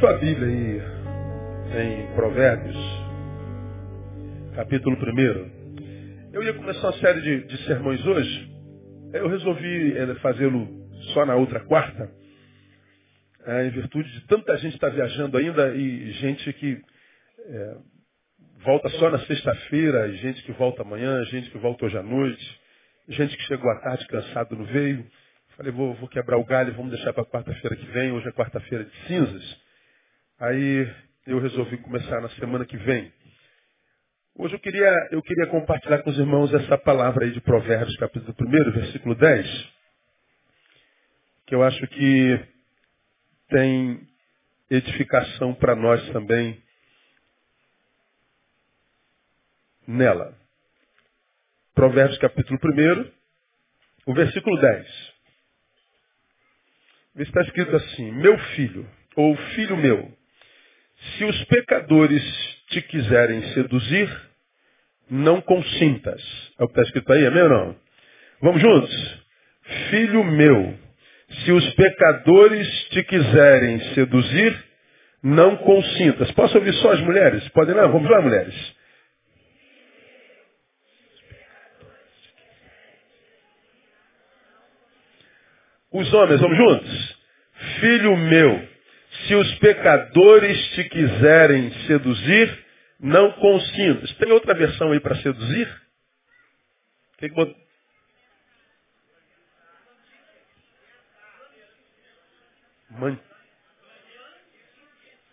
Tua Bíblia aí em Provérbios, capítulo 1. Eu ia começar uma série de, de sermões hoje. Eu resolvi eh, fazê-lo só na outra quarta, eh, em virtude de tanta gente estar viajando ainda e gente que é, volta só na sexta-feira, gente que volta amanhã, gente que volta hoje à noite, gente que chegou à tarde cansado não veio. Falei, vou, vou quebrar o galho, vamos deixar para quarta-feira que vem, hoje é quarta-feira de cinzas. Aí eu resolvi começar na semana que vem. Hoje eu queria, eu queria compartilhar com os irmãos essa palavra aí de Provérbios, capítulo 1, versículo 10, que eu acho que tem edificação para nós também nela. Provérbios capítulo 1, o versículo 10. Está escrito assim, meu filho, ou filho meu, se os pecadores te quiserem seduzir, não consintas. É o que está escrito aí, amém ou não? Vamos juntos? Filho meu, se os pecadores te quiserem seduzir, não consintas. Posso ouvir só as mulheres? Podem não? Vamos lá, mulheres. Os homens, vamos juntos? Filho meu, se os pecadores te quiserem seduzir, não consintas. Tem outra versão aí para seduzir? Que que Man...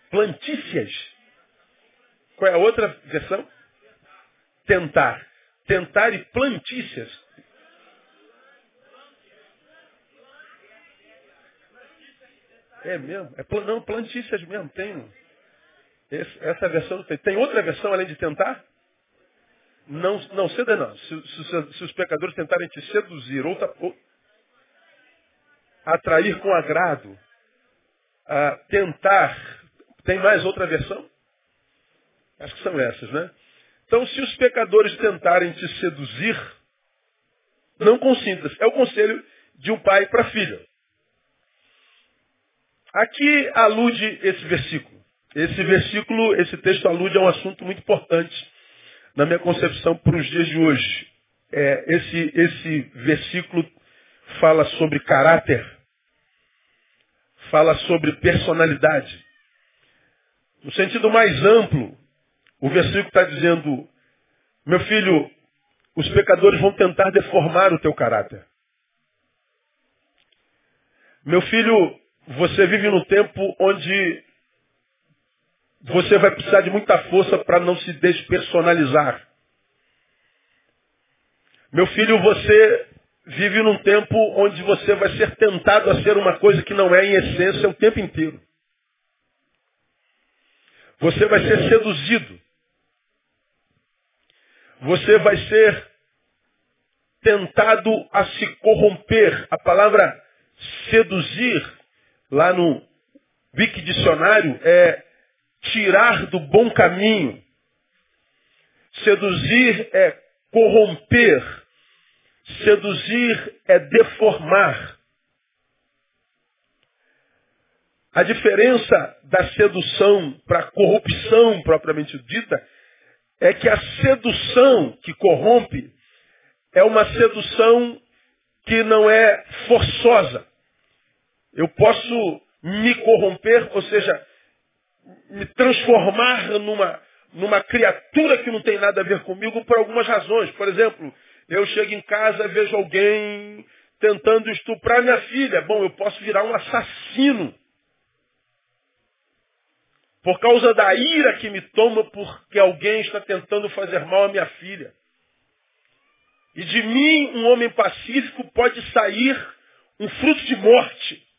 Plantícias. Qual é a outra versão? Tentar. Tentar e plantícias. É mesmo? É, não, plantícias mesmo, tem. Esse, essa versão tem. Tem outra versão além de tentar? Não, não ceda não. Se, se, se os pecadores tentarem te seduzir ou, ou atrair com agrado, a tentar, tem mais outra versão? Acho que são essas, né? Então, se os pecadores tentarem te seduzir, não consintas. É o conselho de um pai para a filha. Aqui alude esse versículo. Esse versículo, esse texto alude a um assunto muito importante na minha concepção para os dias de hoje. É, esse, esse versículo fala sobre caráter, fala sobre personalidade. No sentido mais amplo, o versículo está dizendo, meu filho, os pecadores vão tentar deformar o teu caráter. Meu filho, você vive num tempo onde você vai precisar de muita força para não se despersonalizar. Meu filho, você vive num tempo onde você vai ser tentado a ser uma coisa que não é em essência o tempo inteiro. Você vai ser seduzido. Você vai ser tentado a se corromper. A palavra seduzir lá no Wiki Dicionário, é tirar do bom caminho. Seduzir é corromper. Seduzir é deformar. A diferença da sedução para a corrupção propriamente dita é que a sedução que corrompe é uma sedução que não é forçosa. Eu posso me corromper, ou seja, me transformar numa, numa criatura que não tem nada a ver comigo por algumas razões. Por exemplo, eu chego em casa e vejo alguém tentando estuprar minha filha. Bom, eu posso virar um assassino. Por causa da ira que me toma porque alguém está tentando fazer mal à minha filha. E de mim, um homem pacífico, pode sair um fruto de morte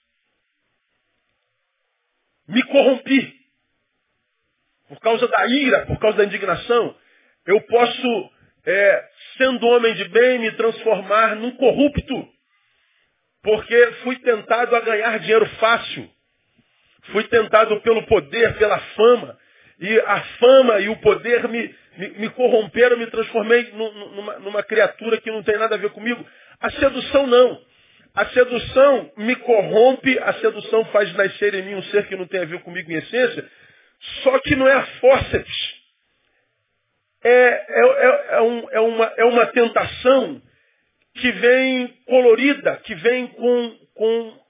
me corrompi. Por causa da ira, por causa da indignação, eu posso, é, sendo homem de bem, me transformar num corrupto. Porque fui tentado a ganhar dinheiro fácil. Fui tentado pelo poder, pela fama. E a fama e o poder me, me, me corromperam, me transformei numa, numa criatura que não tem nada a ver comigo. A sedução não. A sedução me corrompe, a sedução faz nascer em mim um ser que não tem a ver comigo em essência, só que não é a fórceps. É, é, é, é, um, é, uma, é uma tentação que vem colorida, que vem com, com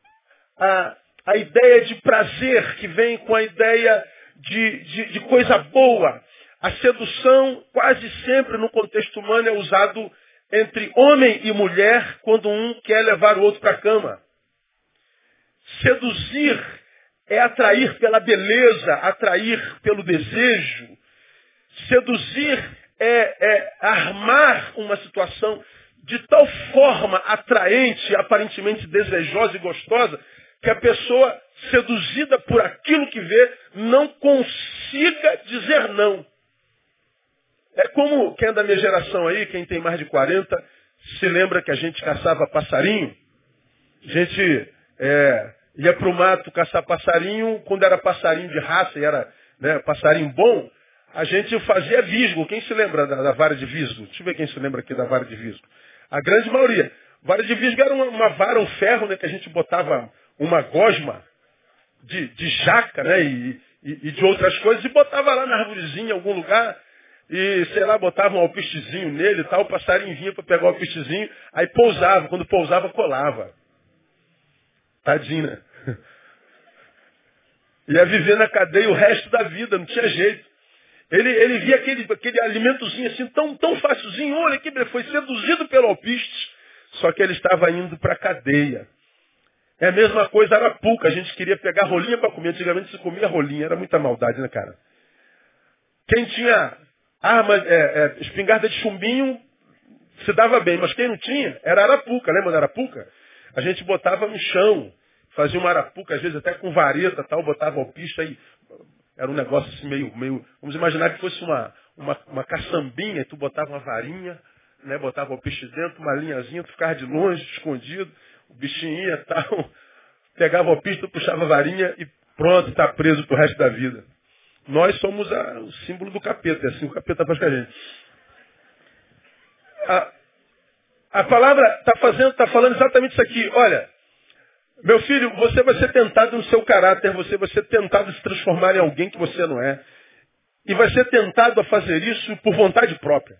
a, a ideia de prazer, que vem com a ideia de, de, de coisa boa. A sedução, quase sempre no contexto humano, é usado entre homem e mulher quando um quer levar o outro para a cama. Seduzir é atrair pela beleza, atrair pelo desejo. Seduzir é, é armar uma situação de tal forma atraente, aparentemente desejosa e gostosa, que a pessoa, seduzida por aquilo que vê, não consiga dizer não. É como quem é da minha geração aí, quem tem mais de 40, se lembra que a gente caçava passarinho. A gente é, ia para o mato caçar passarinho, quando era passarinho de raça e era né, passarinho bom, a gente fazia visgo. Quem se lembra da, da, vara de visgo? Deixa eu ver quem se lembra aqui da vara de visgo. A grande maioria. Vara de visgo era uma, uma vara, um ferro, né, que a gente botava uma gosma de, de jaca, né, e, e, e de outras coisas, e botava lá na árvorezinha, em algum lugar, e, sei lá, botava um alpistezinho nele e tal, o passarinho vinha para pegar o alpistezinho, aí pousava, quando pousava, colava. Tadinho, né? Ia viver na cadeia o resto da vida, não tinha jeito. Ele, ele via aquele, aquele alimentozinho assim, tão, tão facilzinho, olha que foi seduzido pelo alpiste, só que ele estava indo para a cadeia. É a mesma coisa arapuca, a gente queria pegar rolinha para comer, antigamente se comia rolinha, era muita maldade, né, cara? Quem tinha arma, é, é, espingarda de chumbinho, se dava bem, mas quem não tinha, era arapuca, lembra da arapuca? A gente botava no chão, fazia uma arapuca, às vezes até com vareta tal, botava alpista e era um negócio assim meio, meio. Vamos imaginar que fosse uma, uma, uma caçambinha, tu botava uma varinha, né, botava o peixe dentro, uma linhazinha, tu ficava de longe, escondido, o bichinho ia tal, pegava o tu puxava a varinha e pronto, está preso pro resto da vida. Nós somos a, o símbolo do capeta, é assim o capeta faz com a gente. A, a palavra está fazendo, está falando exatamente isso aqui. Olha, meu filho, você vai ser tentado no seu caráter, você vai ser tentado a se transformar em alguém que você não é. E vai ser tentado a fazer isso por vontade própria.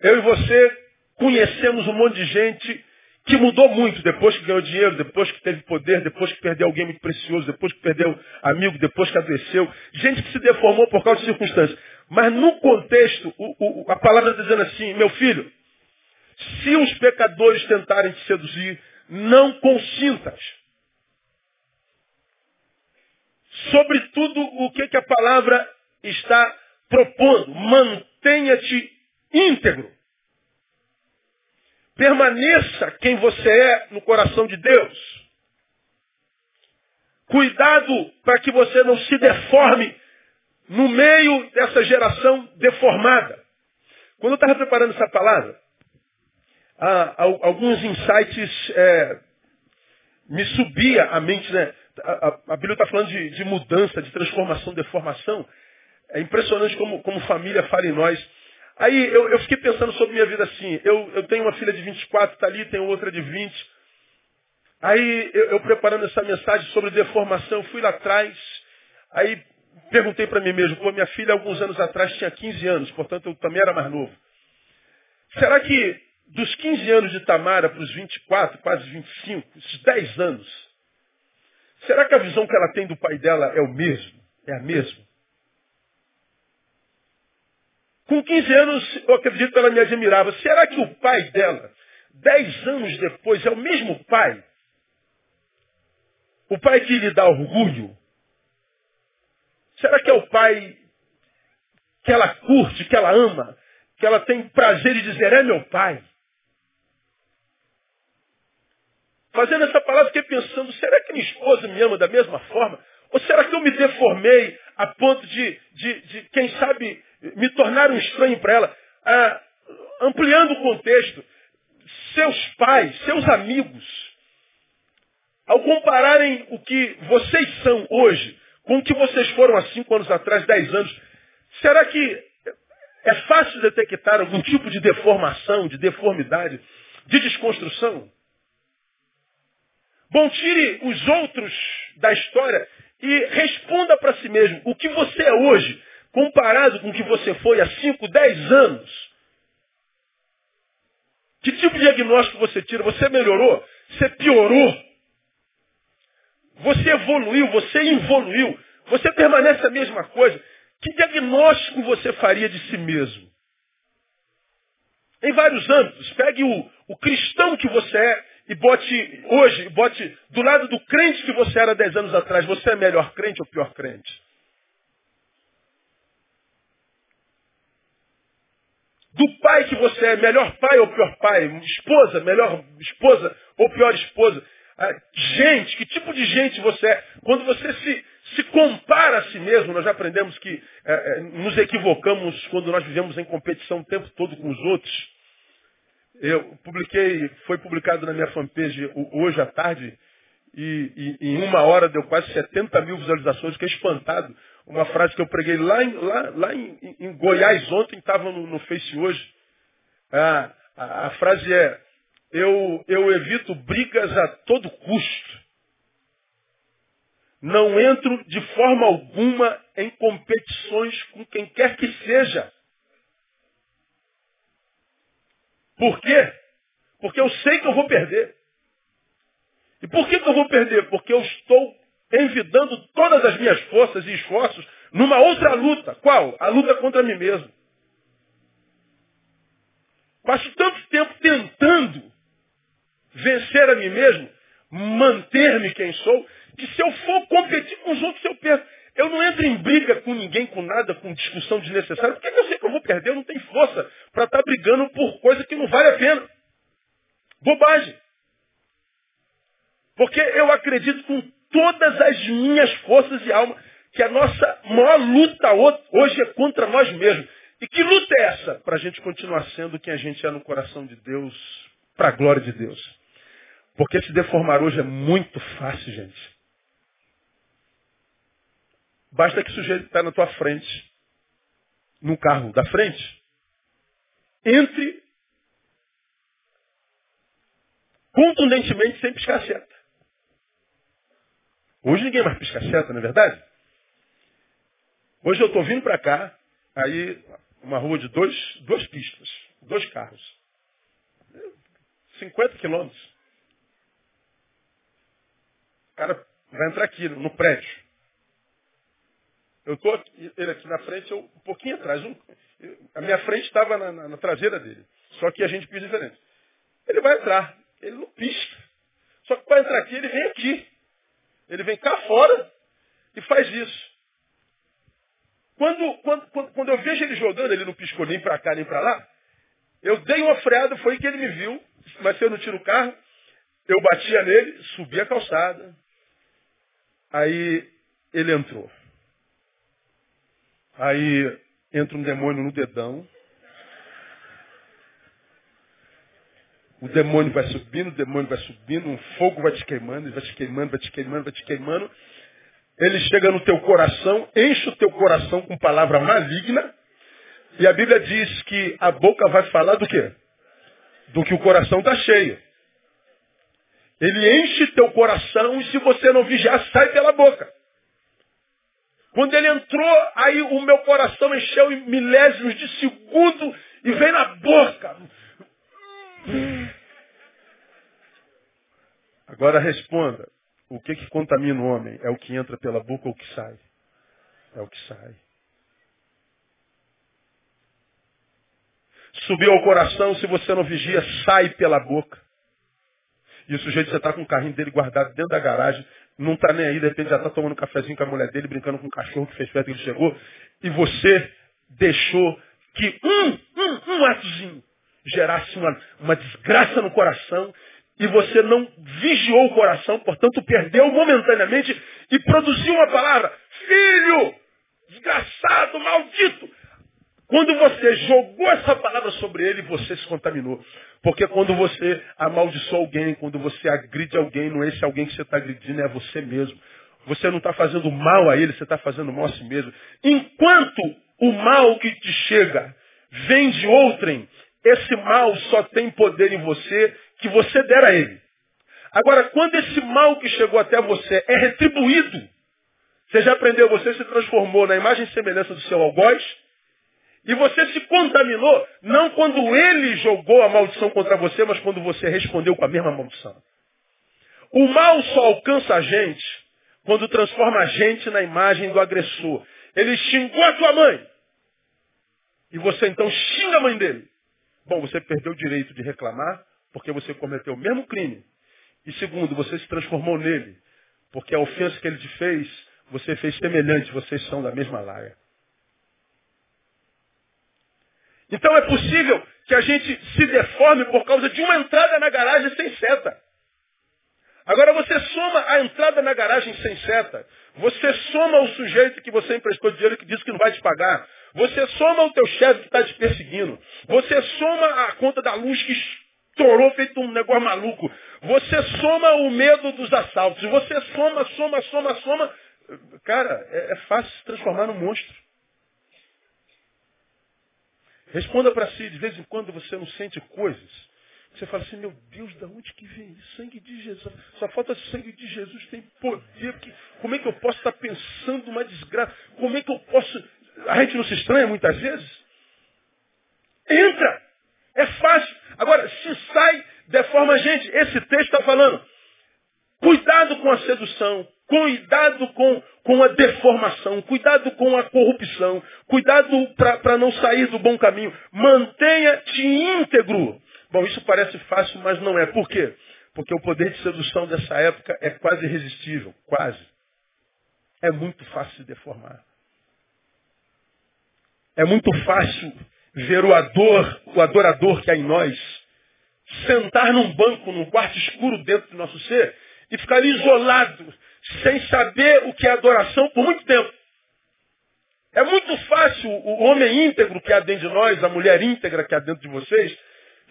Eu e você conhecemos um monte de gente que mudou muito depois que ganhou dinheiro, depois que teve poder, depois que perdeu alguém muito precioso, depois que perdeu amigo, depois que adoeceu. Gente que se deformou por causa de circunstâncias. Mas no contexto, o, o, a palavra está dizendo assim, meu filho, se os pecadores tentarem te seduzir, não consintas. Sobretudo o que, que a palavra está propondo. Mantenha-te íntegro. Permaneça quem você é no coração de Deus. Cuidado para que você não se deforme no meio dessa geração deformada. Quando eu estava preparando essa palavra, alguns insights é, me subia à mente, né? A, a, a Bíblia está falando de, de, mudança, de transformação, deformação. É impressionante como, como família fala em nós. Aí eu, eu, fiquei pensando sobre minha vida assim. Eu, eu tenho uma filha de 24, está ali, tenho outra de 20. Aí eu, eu, preparando essa mensagem sobre deformação, fui lá atrás. Aí perguntei para mim mesmo, pô, minha filha alguns anos atrás tinha 15 anos, portanto eu também era mais novo. Será que dos 15 anos de Tamara para os 24, quase 25, esses 10 anos, será que a visão que ela tem do pai dela é o mesmo? É a mesma? Com 15 anos, eu acredito que ela me admirava. Será que o pai dela, 10 anos depois, é o mesmo pai? O pai que lhe dá orgulho? Será que é o pai que ela curte, que ela ama, que ela tem prazer em dizer, é meu pai? Fazendo essa palavra, fiquei pensando, será que minha esposa me ama da mesma forma? Ou será que eu me deformei a ponto de, de, de quem sabe, me tornar um estranho para ela? Ah, ampliando o contexto, seus pais, seus amigos, ao compararem o que vocês são hoje com o que vocês foram há cinco anos atrás, dez anos, será que é fácil detectar algum tipo de deformação, de deformidade? de desconstrução. Bom, tire os outros da história e responda para si mesmo o que você é hoje, comparado com o que você foi há 5, 10 anos. Que tipo de diagnóstico você tira? Você melhorou? Você piorou? Você evoluiu? Você evoluiu? Você permanece a mesma coisa? Que diagnóstico você faria de si mesmo? Em vários âmbitos. Pegue o, o cristão que você é e bote hoje, bote do lado do crente que você era dez anos atrás. Você é melhor crente ou pior crente? Do pai que você é, melhor pai ou pior pai? Esposa, melhor esposa ou pior esposa? Ah, gente, que tipo de gente você é? Quando você se, se compara a si mesmo, nós já aprendemos que é, nos equivocamos quando nós vivemos em competição o tempo todo com os outros. Eu publiquei, foi publicado na minha fanpage hoje à tarde, e, e, em uma hora deu quase 70 mil visualizações, fiquei espantado. Uma frase que eu preguei lá em, lá, lá em, em Goiás ontem, estava no, no, Face hoje. Ah, a, a frase é, eu, eu evito brigas a todo custo. Não entro de forma alguma em competições com quem quer que seja. Por quê? Porque eu sei que eu vou perder. E por que, que eu vou perder? Porque eu estou envidando todas as minhas forças e esforços numa outra luta. Qual? A luta contra mim mesmo. Passo tanto tempo tentando vencer a mim mesmo, manter-me quem sou, que se eu for competir com os outros, eu perco. Eu não entro em briga com ninguém, com nada, com discussão desnecessária, porque eu sei que eu vou perder, eu não tenho força para estar tá brigando por coisa que não vale a pena. Bobagem. Porque eu acredito com todas as minhas forças e alma que a nossa maior luta hoje é contra nós mesmos. E que luta é essa? Para a gente continuar sendo quem a gente é no coração de Deus, para a glória de Deus. Porque se deformar hoje é muito fácil, gente. Basta que o sujeito está na tua frente, no carro da frente, entre contundentemente sem piscar seta. Hoje ninguém mais pisca seta, não é verdade? Hoje eu estou vindo para cá, aí uma rua de dois, duas pistas, dois carros. 50 quilômetros. O cara vai entrar aqui no prédio. Eu estou ele aqui na frente, eu um pouquinho atrás. Um, a minha frente estava na, na, na, traseira dele. Só que a gente pisa diferente. Ele vai entrar. Ele não pisca. Só que para entrar aqui, ele vem aqui. Ele vem cá fora e faz isso. Quando, quando, quando, quando eu vejo ele jogando, ele não piscou nem para cá nem para lá, eu dei uma freada, foi que ele me viu, mas se eu não tiro o carro, eu batia nele, subi a calçada. Aí ele entrou. Aí entra um demônio no dedão. O demônio vai subindo, o demônio vai subindo, um fogo vai te queimando, vai te queimando, vai te queimando, vai te queimando. Ele chega no teu coração, enche o teu coração com palavra maligna. E a Bíblia diz que a boca vai falar do quê? Do que o coração está cheio. Ele enche teu coração e se você não vigiar, sai pela boca. Quando ele entrou, aí o meu coração encheu em milésimos de segundo e veio na boca. Agora responda. O que, que contamina o homem? É o que entra pela boca ou o que sai? É o que sai. Subiu ao coração, se você não vigia, sai pela boca. E o sujeito já está com o carrinho dele guardado dentro da garagem, não está nem aí, de repente já está tomando um cafezinho com a mulher dele, brincando com o cachorro que fez perto que ele chegou, e você deixou que um, um, um atozinho gerasse uma, uma desgraça no coração, e você não vigiou o coração, portanto perdeu momentaneamente e produziu uma palavra, filho, desgraçado, maldito. Quando você jogou essa palavra sobre ele, você se contaminou. Porque quando você amaldiçoa alguém, quando você agride alguém, não é esse alguém que você está agredindo, é você mesmo. Você não está fazendo mal a ele, você está fazendo mal a si mesmo. Enquanto o mal que te chega vem de outrem, esse mal só tem poder em você que você der a ele. Agora, quando esse mal que chegou até você é retribuído, você já aprendeu, você se transformou na imagem e semelhança do seu algoz, e você se contaminou, não quando ele jogou a maldição contra você, mas quando você respondeu com a mesma maldição. O mal só alcança a gente quando transforma a gente na imagem do agressor. Ele xingou a tua mãe. E você então xinga a mãe dele. Bom, você perdeu o direito de reclamar porque você cometeu o mesmo crime. E segundo, você se transformou nele. Porque a ofensa que ele te fez, você fez semelhante, vocês são da mesma laia. Então é possível que a gente se deforme por causa de uma entrada na garagem sem seta. Agora você soma a entrada na garagem sem seta. Você soma o sujeito que você emprestou dinheiro que disse que não vai te pagar. Você soma o teu chefe que está te perseguindo. Você soma a conta da luz que estourou feito um negócio maluco. Você soma o medo dos assaltos. Você soma, soma, soma, soma. Cara, é, é fácil se transformar num monstro. Responda para si, de vez em quando você não sente coisas você fala assim, meu Deus, da onde que vem isso? Sangue de Jesus. Só falta sangue de Jesus tem poder. Que, como é que eu posso estar pensando uma desgraça? Como é que eu posso. A gente não se estranha muitas vezes? Entra! É fácil. Agora, se sai, deforma a gente. Esse texto está falando. Cuidado com a sedução. Cuidado com, com a deformação, cuidado com a corrupção, cuidado para não sair do bom caminho. Mantenha-te íntegro. Bom, isso parece fácil, mas não é. Por quê? Porque o poder de sedução dessa época é quase irresistível. Quase. É muito fácil se deformar. É muito fácil ver o, ador, o adorador que há em nós sentar num banco, num quarto escuro dentro do nosso ser e ficar ali isolado, sem saber o que é adoração por muito tempo. É muito fácil o homem íntegro que há dentro de nós, a mulher íntegra que há dentro de vocês,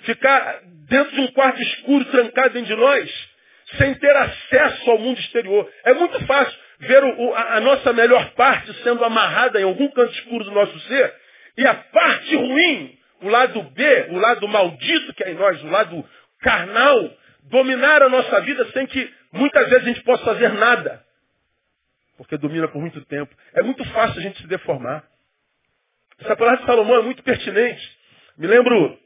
ficar dentro de um quarto escuro, trancado dentro de nós, sem ter acesso ao mundo exterior. É muito fácil ver o, a, a, nossa melhor parte sendo amarrada em algum canto escuro do nosso ser, e a parte ruim, o lado B, o lado maldito que é em nós, o lado carnal, dominar a nossa vida sem que muitas vezes a gente possa fazer nada. Porque domina por muito tempo. É muito fácil a gente se deformar. Essa palavra de Salomão é muito pertinente. Me lembro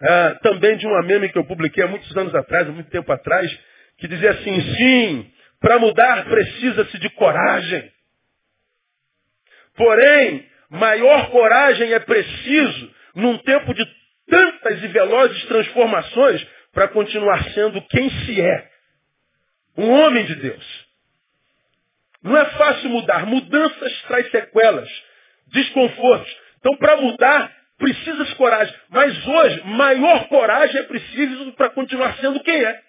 ah, também de uma meme que eu publiquei há muitos anos atrás, há muito tempo atrás, que dizia assim, sim, para mudar precisa-se de coragem. Porém, maior coragem é preciso num tempo de tantas e velozes transformações para continuar sendo quem se é. Um homem de Deus. Não é fácil mudar. Mudanças traz sequelas, desconfortos. Então, para mudar, precisa de coragem. Mas hoje, maior coragem é preciso para continuar sendo quem é.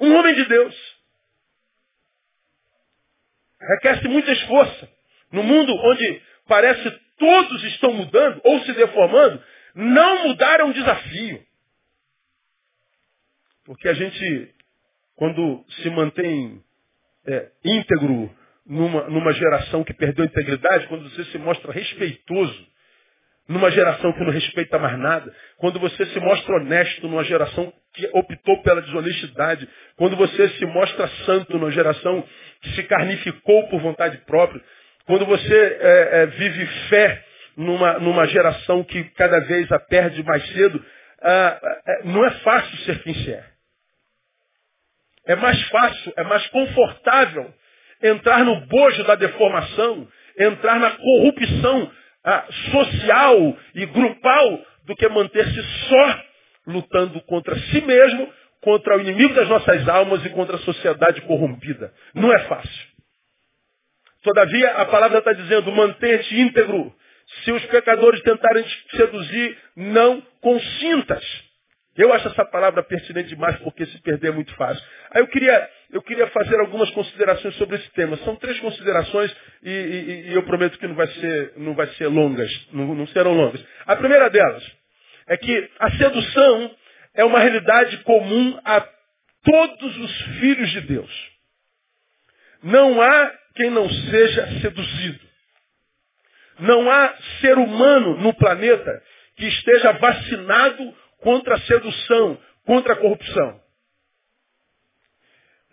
Um homem de Deus. Requer-se muito esforço. No mundo onde parece todos estão mudando ou se deformando, não mudar é um desafio. Porque a gente, quando se mantém é, íntegro numa, numa geração que perdeu a integridade, quando você se mostra respeitoso numa geração que não respeita mais nada, quando você se mostra honesto numa geração que optou pela desonestidade, quando você se mostra santo numa geração que se carnificou por vontade própria, quando você é, é, vive fé numa, numa geração que cada vez a perde mais cedo, ah, é, não é fácil ser quem se é. É mais fácil, é mais confortável entrar no bojo da deformação, entrar na corrupção ah, social e grupal do que manter-se só lutando contra si mesmo, contra o inimigo das nossas almas e contra a sociedade corrompida. Não é fácil. Todavia, a palavra está dizendo, manter-te íntegro. Se os pecadores tentarem te seduzir, não consintas. Eu acho essa palavra pertinente demais porque se perder é muito fácil. Aí eu queria, eu queria fazer algumas considerações sobre esse tema. São três considerações e, e, e eu prometo que não vai ser, não vai ser longas, não, não serão longas. A primeira delas é que a sedução é uma realidade comum a todos os filhos de Deus. Não há quem não seja seduzido. Não há ser humano no planeta que esteja vacinado contra a sedução, contra a corrupção.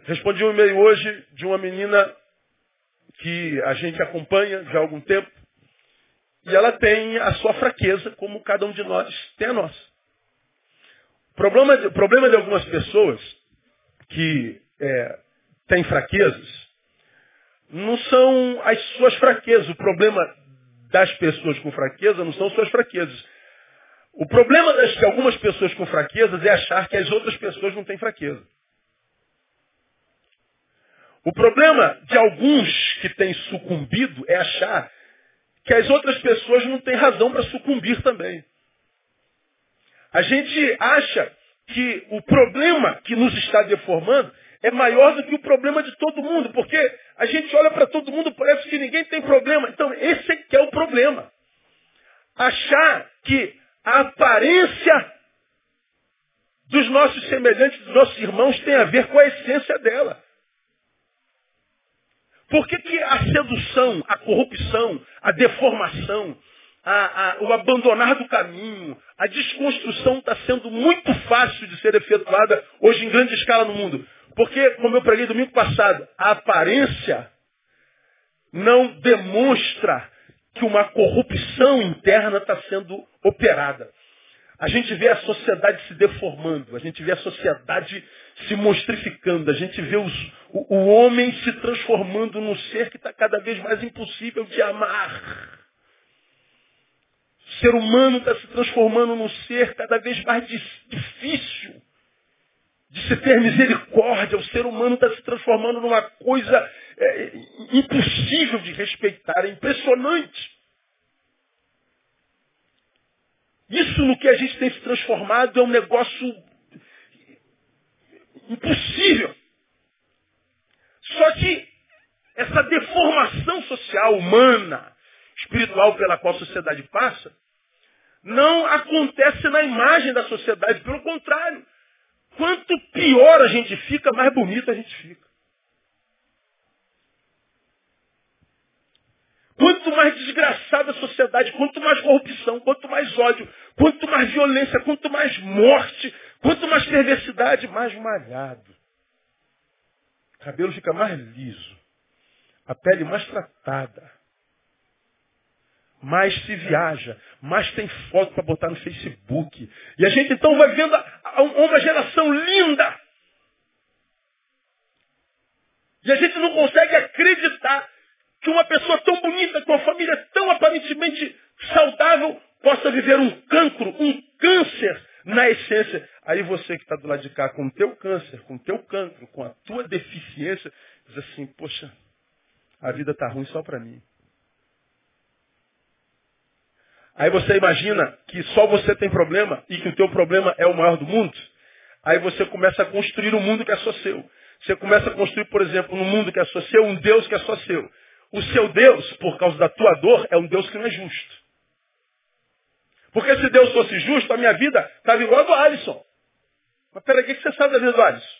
Respondi um e-mail hoje de uma menina que a gente acompanha já há algum tempo. E ela tem a sua fraqueza, como cada um de nós tem a nossa. O problema, o problema de algumas pessoas que é, têm fraquezas não são as suas fraquezas. O problema das pessoas com fraqueza não são suas fraquezas. O problema das, de algumas pessoas com fraquezas é achar que as outras pessoas não têm fraqueza. O problema de alguns que têm sucumbido é achar que as outras pessoas não têm razão para sucumbir também. A gente acha que o problema que nos está deformando é maior do que o problema de todo mundo, porque a gente olha para todo mundo, parece que ninguém tem problema. Então, esse é que é o problema. Achar que a aparência dos nossos semelhantes, dos nossos irmãos, tem a ver com a essência dela. Por que, que a sedução, a corrupção, a deformação, a, a, o abandonar do caminho, a desconstrução está sendo muito fácil de ser efetuada hoje em grande escala no mundo? Porque, como eu preguei domingo passado, a aparência não demonstra que uma corrupção interna está sendo operada. A gente vê a sociedade se deformando, a gente vê a sociedade se monstrificando, a gente vê os, o, o homem se transformando num ser que está cada vez mais impossível de amar. O ser humano está se transformando num ser cada vez mais difícil de se ter misericórdia. O ser humano está se transformando numa coisa é, impossível de respeitar. É impressionante. Isso no que a gente tem se transformado é um negócio impossível. Só que essa deformação social, humana, espiritual pela qual a sociedade passa, não acontece na imagem da sociedade. Pelo contrário, quanto pior a gente fica, mais bonito a gente fica. Quanto mais desgraçada a sociedade, quanto mais corrupção, quanto mais ódio, quanto mais violência, quanto mais morte, quanto mais perversidade, mais malhado. O cabelo fica mais liso. A pele mais tratada. Mais se viaja, mais tem foto para botar no Facebook. E a gente então vai vendo uma geração linda. E a gente não consegue acreditar que uma pessoa tão bonita, com uma família tão aparentemente saudável, possa viver um cancro, um câncer na essência. Aí você que está do lado de cá com o teu câncer, com o teu cancro, com a tua deficiência, diz assim, poxa, a vida está ruim só para mim. Aí você imagina que só você tem problema e que o teu problema é o maior do mundo. Aí você começa a construir um mundo que é só seu. Você começa a construir, por exemplo, um mundo que é só seu, um Deus que é só seu. O seu Deus, por causa da tua dor, é um Deus que não é justo. Porque se Deus fosse justo, a minha vida estava igual a do Alisson. Mas peraí, o que você sabe da vida do Alisson?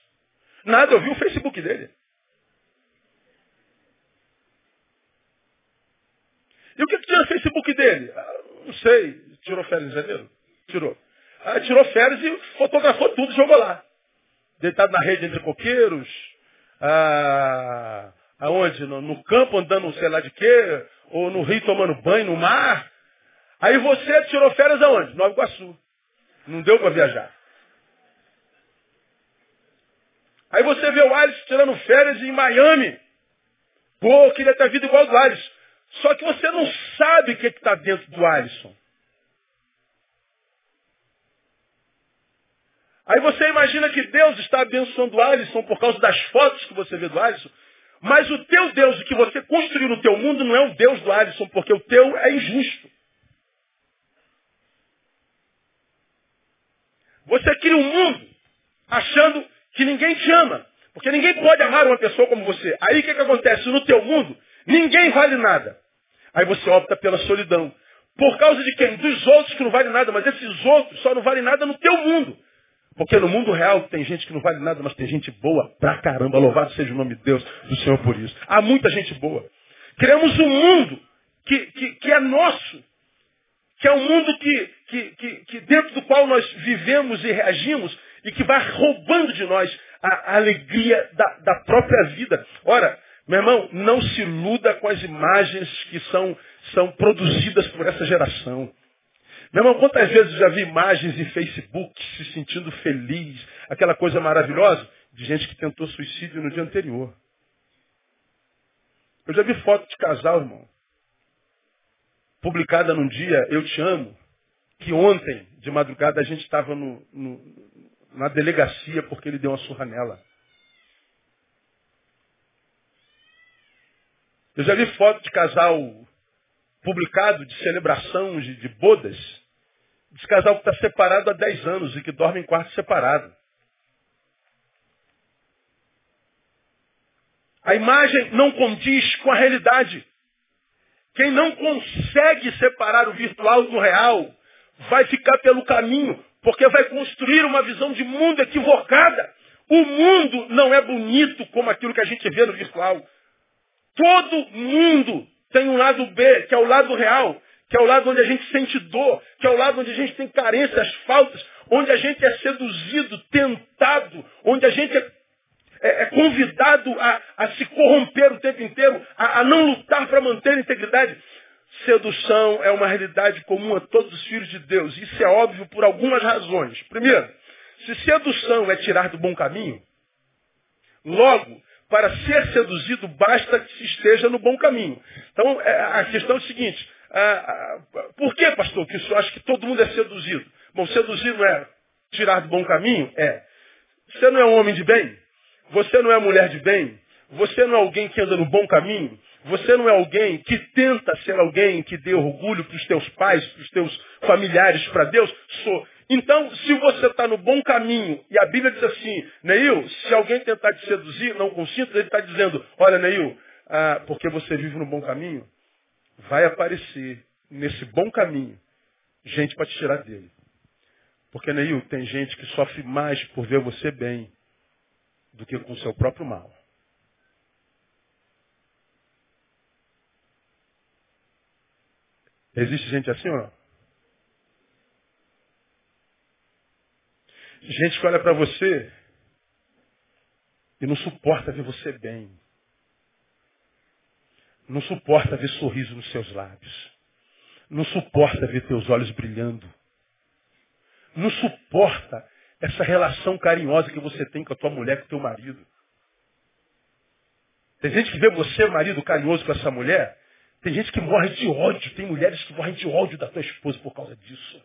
Nada, eu vi o Facebook dele. E o que, tinha no Facebook dele? Não sei. Tirou férias em janeiro? Tirou. Ah, tirou férias e fotografou tudo e jogou lá. Deitado na rede entre coqueiros. Ah, Aonde? No, no campo andando sei lá de quê? Ou no rio tomando banho, no mar? Aí você tirou férias aonde? Nova Iguaçu. Não deu para viajar. Aí você vê o Alisson tirando férias em Miami. Pô, queria ter vida igual do Alisson. Só que você não sabe o que está dentro do Alisson. Aí você imagina que Deus está abençoando o Alisson por causa das fotos que você vê do Alisson. Mas o teu Deus, o que você construiu no teu mundo, não é o Deus do Alisson, porque o teu é injusto. Você cria um mundo achando que ninguém te ama. Porque ninguém pode amar uma pessoa como você. Aí o que, que acontece? No teu mundo, ninguém vale nada. Aí você opta pela solidão. Por causa de quem? Dos outros que não valem nada, mas esses outros só não valem nada no teu mundo. Porque no mundo real tem gente que não vale nada, mas tem gente boa pra caramba. Louvado seja o nome de Deus, do Senhor por isso. Há muita gente boa. Criamos um mundo que, que, que é nosso. Que é um mundo que, que, que, dentro do qual nós vivemos e reagimos e que vai roubando de nós a, a alegria da, da própria vida. Ora, meu irmão, não se iluda com as imagens que são, são produzidas por essa geração. Meu irmão, quantas vezes eu já vi imagens em Facebook se sentindo feliz, aquela coisa maravilhosa, de gente que tentou suicídio no dia anterior. Eu já vi foto de casal, irmão, publicada num dia, Eu Te Amo, que ontem, de madrugada, a gente estava na delegacia porque ele deu uma surra nela. Eu já vi foto de casal publicado de celebração de, de bodas, de casal que está separado há 10 anos e que dorme em quarto separado. A imagem não condiz com a realidade. Quem não consegue separar o virtual do real vai ficar pelo caminho, porque vai construir uma visão de mundo equivocada. O mundo não é bonito como aquilo que a gente vê no virtual. Todo mundo tem um lado B, que é o lado real, que é o lado onde a gente sente dor, que é o lado onde a gente tem carências, faltas, onde a gente é seduzido, tentado, onde a gente é, é, é convidado a, a, se corromper o tempo inteiro, a, a não lutar para manter a integridade. Sedução é uma realidade comum a todos os filhos de Deus. Isso é óbvio por algumas razões. Primeiro, se sedução é tirar do bom caminho, logo, para ser seduzido, basta que se esteja no bom caminho. Então, é, a questão é o seguinte: por que, pastor, que o senhor acha que todo mundo é seduzido? Bom, seduzido é tirar do bom caminho? É. Você não é um homem de bem? Você não é mulher de bem? Você não é alguém que anda no bom caminho? Você não é alguém que tenta ser alguém que dê orgulho para os teus pais, para os teus familiares, para Deus? Sou. Então, se você está no bom caminho, e a Bíblia diz assim, Neil, se alguém tentar te seduzir, não consinta, ele está dizendo, olha, Neil, ah, porque você vive no bom caminho, vai aparecer nesse bom caminho gente para te tirar dele. Porque, Neil, tem gente que sofre mais por ver você bem do que com o seu próprio mal. Existe gente assim ou não? Gente que olha para você e não suporta ver você bem. Não suporta ver sorriso nos seus lábios. Não suporta ver teus olhos brilhando. Não suporta essa relação carinhosa que você tem com a tua mulher, com o teu marido. Tem gente que vê você, marido, carinhoso com essa mulher. Tem gente que morre de ódio. Tem mulheres que morrem de ódio da tua esposa por causa disso.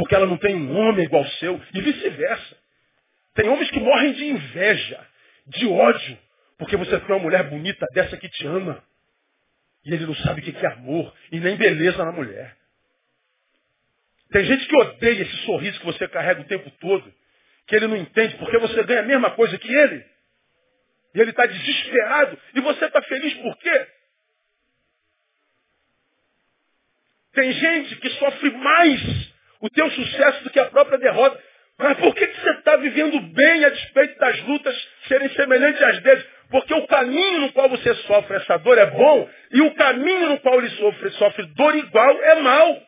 Porque ela não tem um homem igual ao seu. E vice-versa. Tem homens que morrem de inveja, de ódio. Porque você tem uma mulher bonita dessa que te ama. E ele não sabe o que é amor e nem beleza na mulher. Tem gente que odeia esse sorriso que você carrega o tempo todo, que ele não entende, porque você ganha a mesma coisa que ele. E ele está desesperado. E você está feliz por quê? Tem gente que sofre mais o teu sucesso do que a própria derrota. Mas por que, que você está vivendo bem a despeito das lutas serem semelhantes às deles? Porque o caminho no qual você sofre essa dor é bom e o caminho no qual ele sofre, sofre dor igual é mal.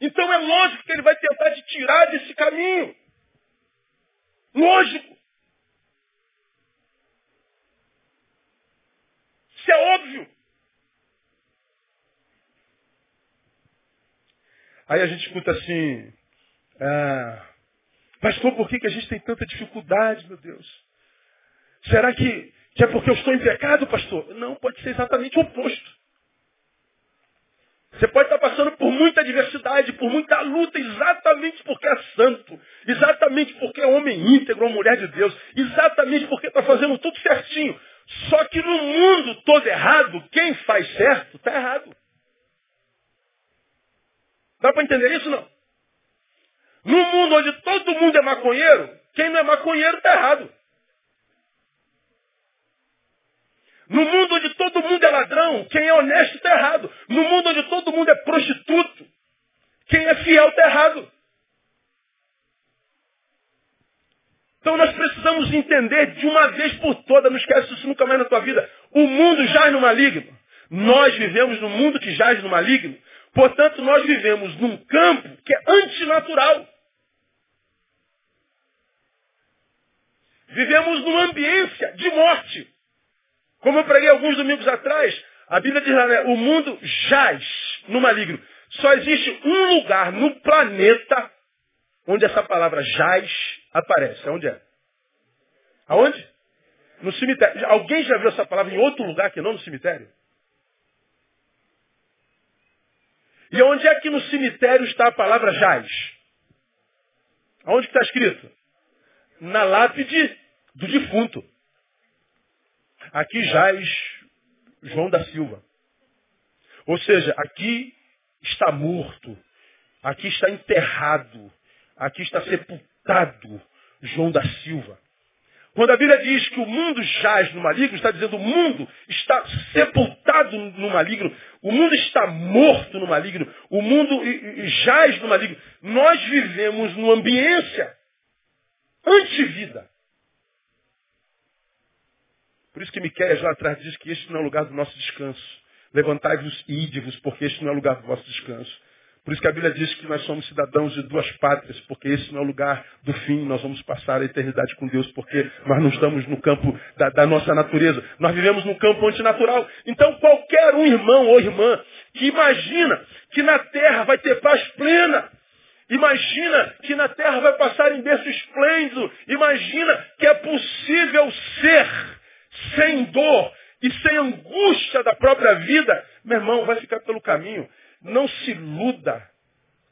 Então é lógico que ele vai tentar te tirar desse caminho. Lógico. Isso é óbvio. Aí a gente escuta assim, ah, pastor, por que, que a gente tem tanta dificuldade, meu Deus? Será que, que é porque eu estou em pecado, pastor? Não, pode ser exatamente o oposto. Você pode estar passando por muita adversidade, por muita luta, exatamente porque é santo, exatamente porque é homem íntegro, uma mulher de Deus, exatamente porque está fazendo tudo certinho. Só que no mundo todo errado, quem faz certo está errado. Dá para entender isso não? No mundo onde todo mundo é maconheiro, quem não é maconheiro está errado. No mundo onde todo mundo é ladrão, quem é honesto está errado. No mundo onde todo mundo é prostituto, quem é fiel está errado. Então nós precisamos entender de uma vez por todas, não esquece isso nunca mais na tua vida. O mundo jaz no maligno. Nós vivemos no mundo que jaz no maligno Portanto, nós vivemos num campo que é antinatural. Vivemos numa ambiência de morte. Como eu preguei alguns domingos atrás, a Bíblia diz lá, né, o mundo jaz no maligno. Só existe um lugar no planeta onde essa palavra jaz aparece. Onde é? Aonde? No cemitério. Alguém já viu essa palavra em outro lugar que não no cemitério? E onde é que no cemitério está a palavra jaz? Aonde está escrito? Na lápide do defunto. Aqui jaz João da Silva. Ou seja, aqui está morto, aqui está enterrado, aqui está sepultado João da Silva. Quando a Bíblia diz que o mundo jaz no maligno, está dizendo o mundo está sepultado no maligno, o mundo está morto no maligno, o mundo jaz no maligno. Nós vivemos numa ambiência antivida. Por isso que Miqueias lá atrás diz que este não é o lugar do nosso descanso. Levantai-vos e ide-vos, porque este não é o lugar do vosso descanso. Por isso que a Bíblia diz que nós somos cidadãos de duas pátrias, porque esse não é o lugar do fim, nós vamos passar a eternidade com Deus, porque nós não estamos no campo da, da nossa natureza, nós vivemos num campo antinatural. Então qualquer um irmão ou irmã que imagina que na terra vai ter paz plena, imagina que na terra vai passar em berço esplêndido, imagina que é possível ser sem dor e sem angústia da própria vida, meu irmão, vai ficar pelo caminho. Não se iluda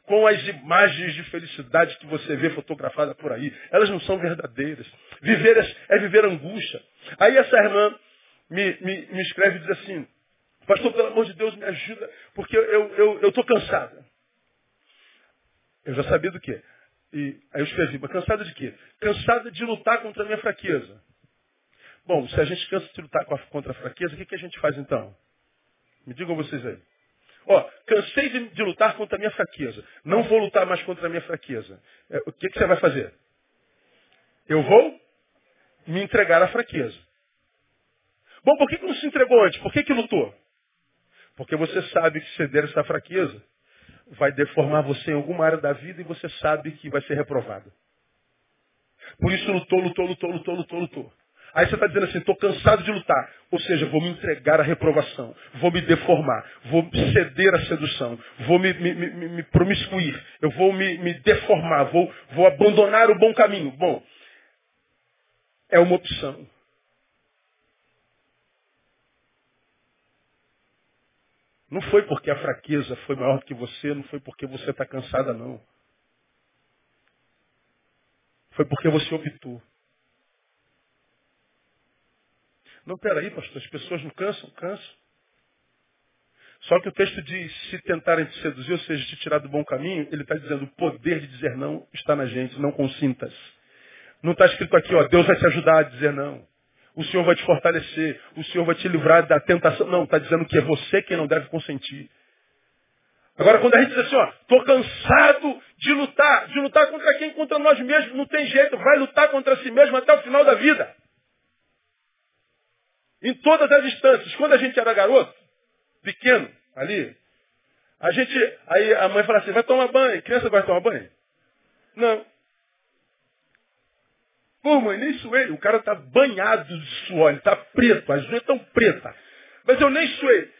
com as imagens de felicidade que você vê fotografada por aí. Elas não são verdadeiras. Viver é, é viver angústia. Aí essa irmã me, me, me escreve e diz assim, pastor, pelo amor de Deus, me ajuda, porque eu estou cansada. Eu já sabia do quê? E aí eu escrevi, mas cansada de quê? Cansada de lutar contra a minha fraqueza. Bom, se a gente cansa de lutar contra a fraqueza, o que, que a gente faz então? Me digam vocês aí. Ó, cansei de, de, lutar contra a minha fraqueza. Não vou lutar mais contra a minha fraqueza. É, o que, que você vai fazer? Eu vou me entregar à fraqueza. Bom, por que, que não se entregou antes? Por que, que lutou? Porque você sabe que ceder essa fraqueza vai deformar você em alguma área da vida e você sabe que vai ser reprovado. Por isso lutou, lutou, lutou, lutou, lutou, lutou. Aí você está dizendo assim, estou cansado de lutar. Ou seja, vou me entregar à reprovação, vou me deformar, vou ceder à sedução, vou me, me, me, me promiscuir, eu vou me, me deformar, vou, vou abandonar o bom caminho. Bom, é uma opção. Não foi porque a fraqueza foi maior que você, não foi porque você está cansada, não. Foi porque você optou. Não, peraí, pastor, as pessoas não cansam? Cansam. Só que o texto diz, se tentarem te seduzir, ou seja, te tirar do bom caminho, ele está dizendo, o poder de dizer não está na gente, não consintas. Não está escrito aqui, ó, Deus vai te ajudar a dizer não. O Senhor vai te fortalecer, o Senhor vai te livrar da tentação. Não, está dizendo que é você quem não deve consentir. Agora, quando a gente diz assim, ó, estou cansado de lutar, de lutar contra quem? Contra nós mesmos, não tem jeito, vai lutar contra si mesmo até o final da vida. Em todas as instâncias. Quando a gente era garoto, pequeno, ali, a gente, aí a mãe fala assim, vai tomar banho. Criança vai tomar banho? Não. Pô, mãe, nem suei. O cara está banhado de suor, ele está preto, as unhas estão pretas. Mas eu nem suei.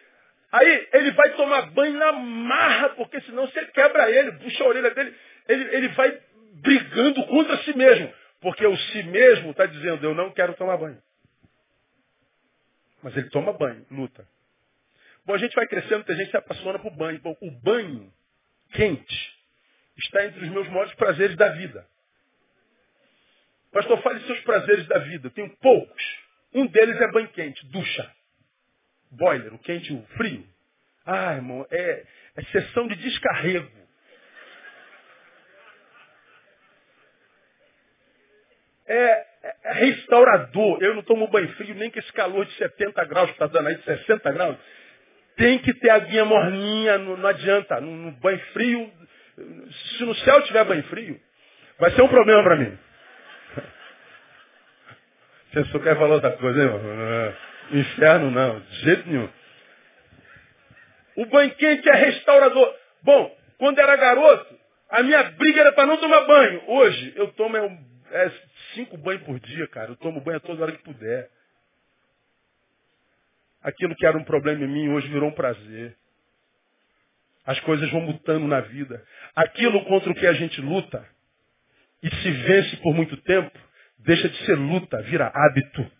Aí ele vai tomar banho na marra, porque senão você quebra ele, puxa a orelha dele, ele, ele vai brigando contra si mesmo. Porque o si mesmo está dizendo, eu não quero tomar banho. Mas ele toma banho, luta. Bom, a gente vai crescendo, tem gente que se apaixona por banho. Bom, o banho quente está entre os meus maiores prazeres da vida. Pastor, fale seus prazeres da vida. Eu tenho poucos. Um deles é banho quente, ducha. Boiler, o quente e o frio. Ah, irmão, é, é sessão de descarrego. É, restaurador. Eu não tomo banho frio nem com esse calor de 70 graus que está dando aí, de 60 graus. Tem que ter aguinha morninha, não, não adianta. No, no, banho frio, se no céu tiver banho frio, vai ser um problema para mim. Você só quer falar outra coisa, hein, irmão? Inferno não, de jeito nenhum. O banho quente é restaurador. Bom, quando era garoto, a minha briga era para não tomar banho. Hoje, eu tomo é, é, cinco banhos por dia, cara. Eu tomo banho toda hora que puder. Aquilo que era um problema em mim, hoje virou um prazer. As coisas vão mutando na vida. Aquilo contra o que a gente luta e se vence por muito tempo, deixa de ser luta, vira hábito.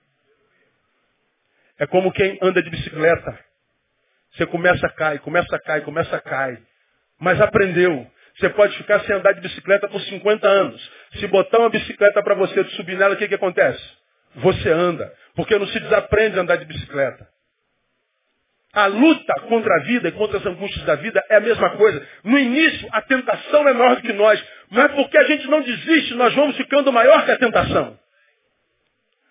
É como quem anda de bicicleta. Você começa a cair, começa a cair, começa a cair. Mas aprendeu. Você pode ficar sem andar de bicicleta por 50 anos. Se botar uma bicicleta para você subir nela, o que, que acontece? Você anda. Porque não se desaprende a andar de bicicleta. A luta contra a vida e contra as angústias da vida é a mesma coisa. No início, a tentação é maior do que nós. Mas porque a gente não desiste, nós vamos ficando maior que a tentação.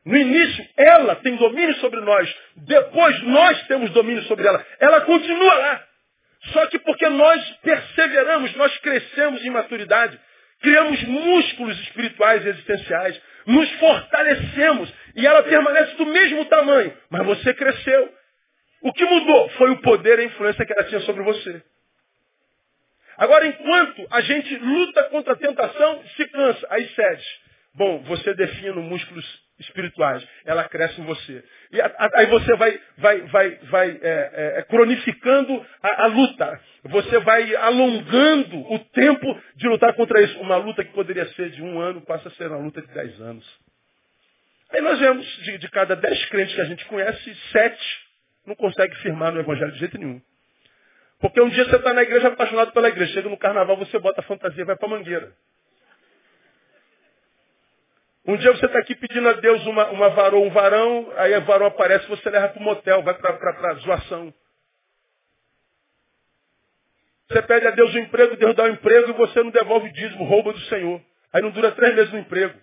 No início, ela tem domínio sobre nós. Depois, nós temos domínio sobre ela. Ela continua lá. Só que porque nós perseveramos, nós crescemos em maturidade, criamos músculos espirituais e existenciais, nos fortalecemos e ela permanece do mesmo tamanho. Mas você cresceu. O que mudou foi o poder e a influência que ela tinha sobre você. Agora, enquanto a gente luta contra a tentação, se cansa, aí cede. Bom, você define músculos espirituais, ela cresce em você. E aí você vai, vai, vai, vai é, é, é, cronificando a, a, luta. Você vai alongando o tempo de lutar contra isso. Uma luta que poderia ser de um ano passa a ser uma luta de dez anos. Aí nós vemos, de, de cada dez crentes que a gente conhece, sete não consegue firmar no evangelho de jeito nenhum. Porque um dia você está na igreja apaixonado pela igreja. Chega no carnaval, você bota a fantasia e vai para a mangueira. Um dia você está aqui pedindo a Deus uma, uma varou, um varão, aí a varão aparece, você leva para o motel, vai para a zoação. Você pede a Deus um emprego, Deus dá um emprego e você não devolve dízimo, rouba do Senhor. Aí não dura três meses no emprego.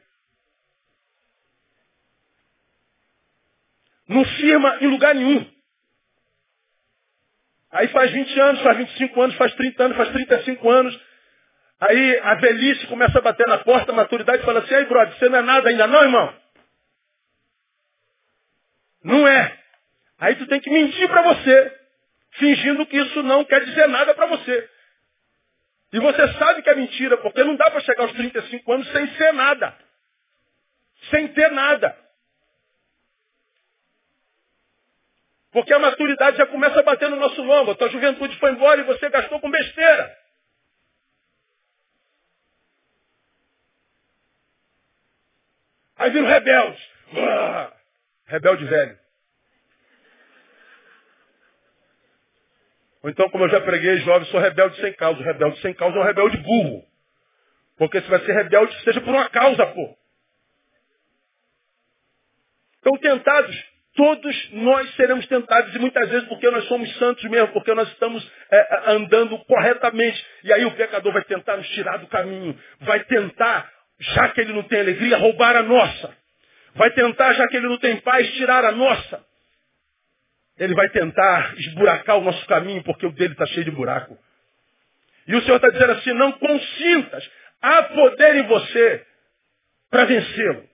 Não firma em lugar nenhum. Aí faz 20 anos, faz 25 anos, faz 30 anos, faz 35 anos. Aí a velhice começa a bater na porta, a maturidade fala assim, aí brother, você não é nada ainda não, irmão? Não é. Aí tu tem que mentir para você, fingindo que isso não quer dizer nada para você. E você sabe que é mentira, porque não dá para chegar aos 35 anos sem ser nada. Sem ter nada. Porque a maturidade já começa a bater no nosso lombo. A tua juventude foi embora e você gastou com besteira. Aí viram rebeldes. Ah, rebelde velho. Ou então, como eu já preguei, jovem, sou rebelde sem causa. Rebelde sem causa é um rebelde burro. Porque se vai ser rebelde, seja por uma causa, pô. Estão tentados. Todos nós seremos tentados, e muitas vezes porque nós somos santos mesmo, porque nós estamos é, andando corretamente. E aí o pecador vai tentar nos tirar do caminho, vai tentar já que ele não tem alegria, roubar a nossa. Vai tentar, já que ele não tem paz, tirar a nossa. Ele vai tentar esburacar o nosso caminho, porque o dele está cheio de buraco. E o Senhor está dizendo assim, não consintas. Há poder em você para vencê-lo.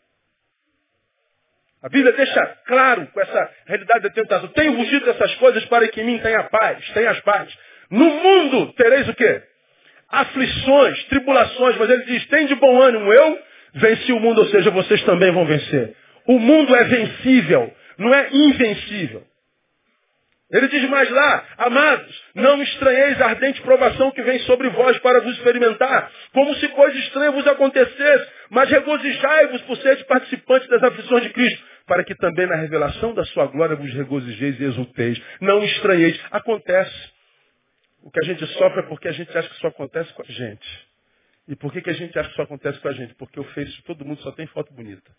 A Bíblia deixa claro com essa realidade da tentação. Tenho fugido dessas coisas para que em mim tenha paz, tenha as paz. No mundo tereis o quê? Aflições, tribulações, mas ele diz, tem de bom ânimo, eu venci o mundo, ou seja, vocês também vão vencer. O mundo é vencível, não é invencível. Ele diz mais lá, amados, não estranheis a ardente provação que vem sobre vós para vos experimentar, como se coisa estranha vos acontecesse, mas regozijai-vos por seres participantes das aflições de Cristo, para que também na revelação da sua glória vos regozijeis e exulteis. Não estranheis. Acontece. O que a gente sofre é porque a gente acha que isso acontece com a gente. E por que, que a gente acha que isso acontece com a gente? Porque o Face de todo mundo só tem foto bonita.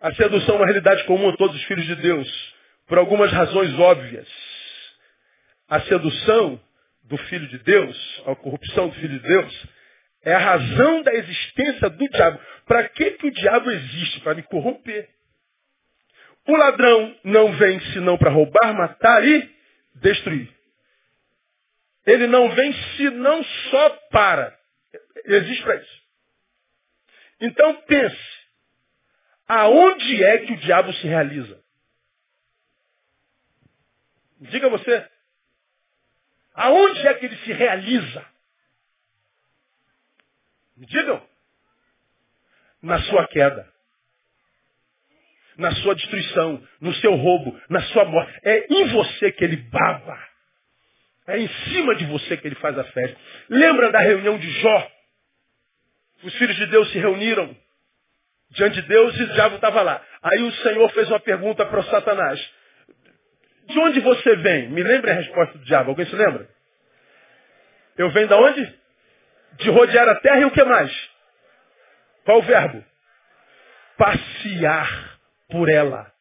A sedução é uma realidade comum a todos os filhos de Deus, por algumas razões óbvias. A sedução do Filho de Deus, a corrupção do Filho de Deus, é a razão da existência do diabo. Para que, que o diabo existe? Para me corromper. O ladrão não vem senão para roubar, matar e destruir. Ele não vem senão só para. Existe para isso. Então pense, aonde é que o diabo se realiza? Diga você. Aonde é que ele se realiza? Me digam. Na sua queda. Na sua destruição, no seu roubo, na sua morte. É em você que ele baba. É em cima de você que ele faz a festa. Lembra da reunião de Jó? Os filhos de Deus se reuniram diante de Deus e o diabo estava lá. Aí o Senhor fez uma pergunta para o Satanás. De onde você vem? Me lembra a resposta do diabo. Alguém se lembra? Eu venho da onde? De rodear a terra e o que mais? Qual o verbo? Passear por ela.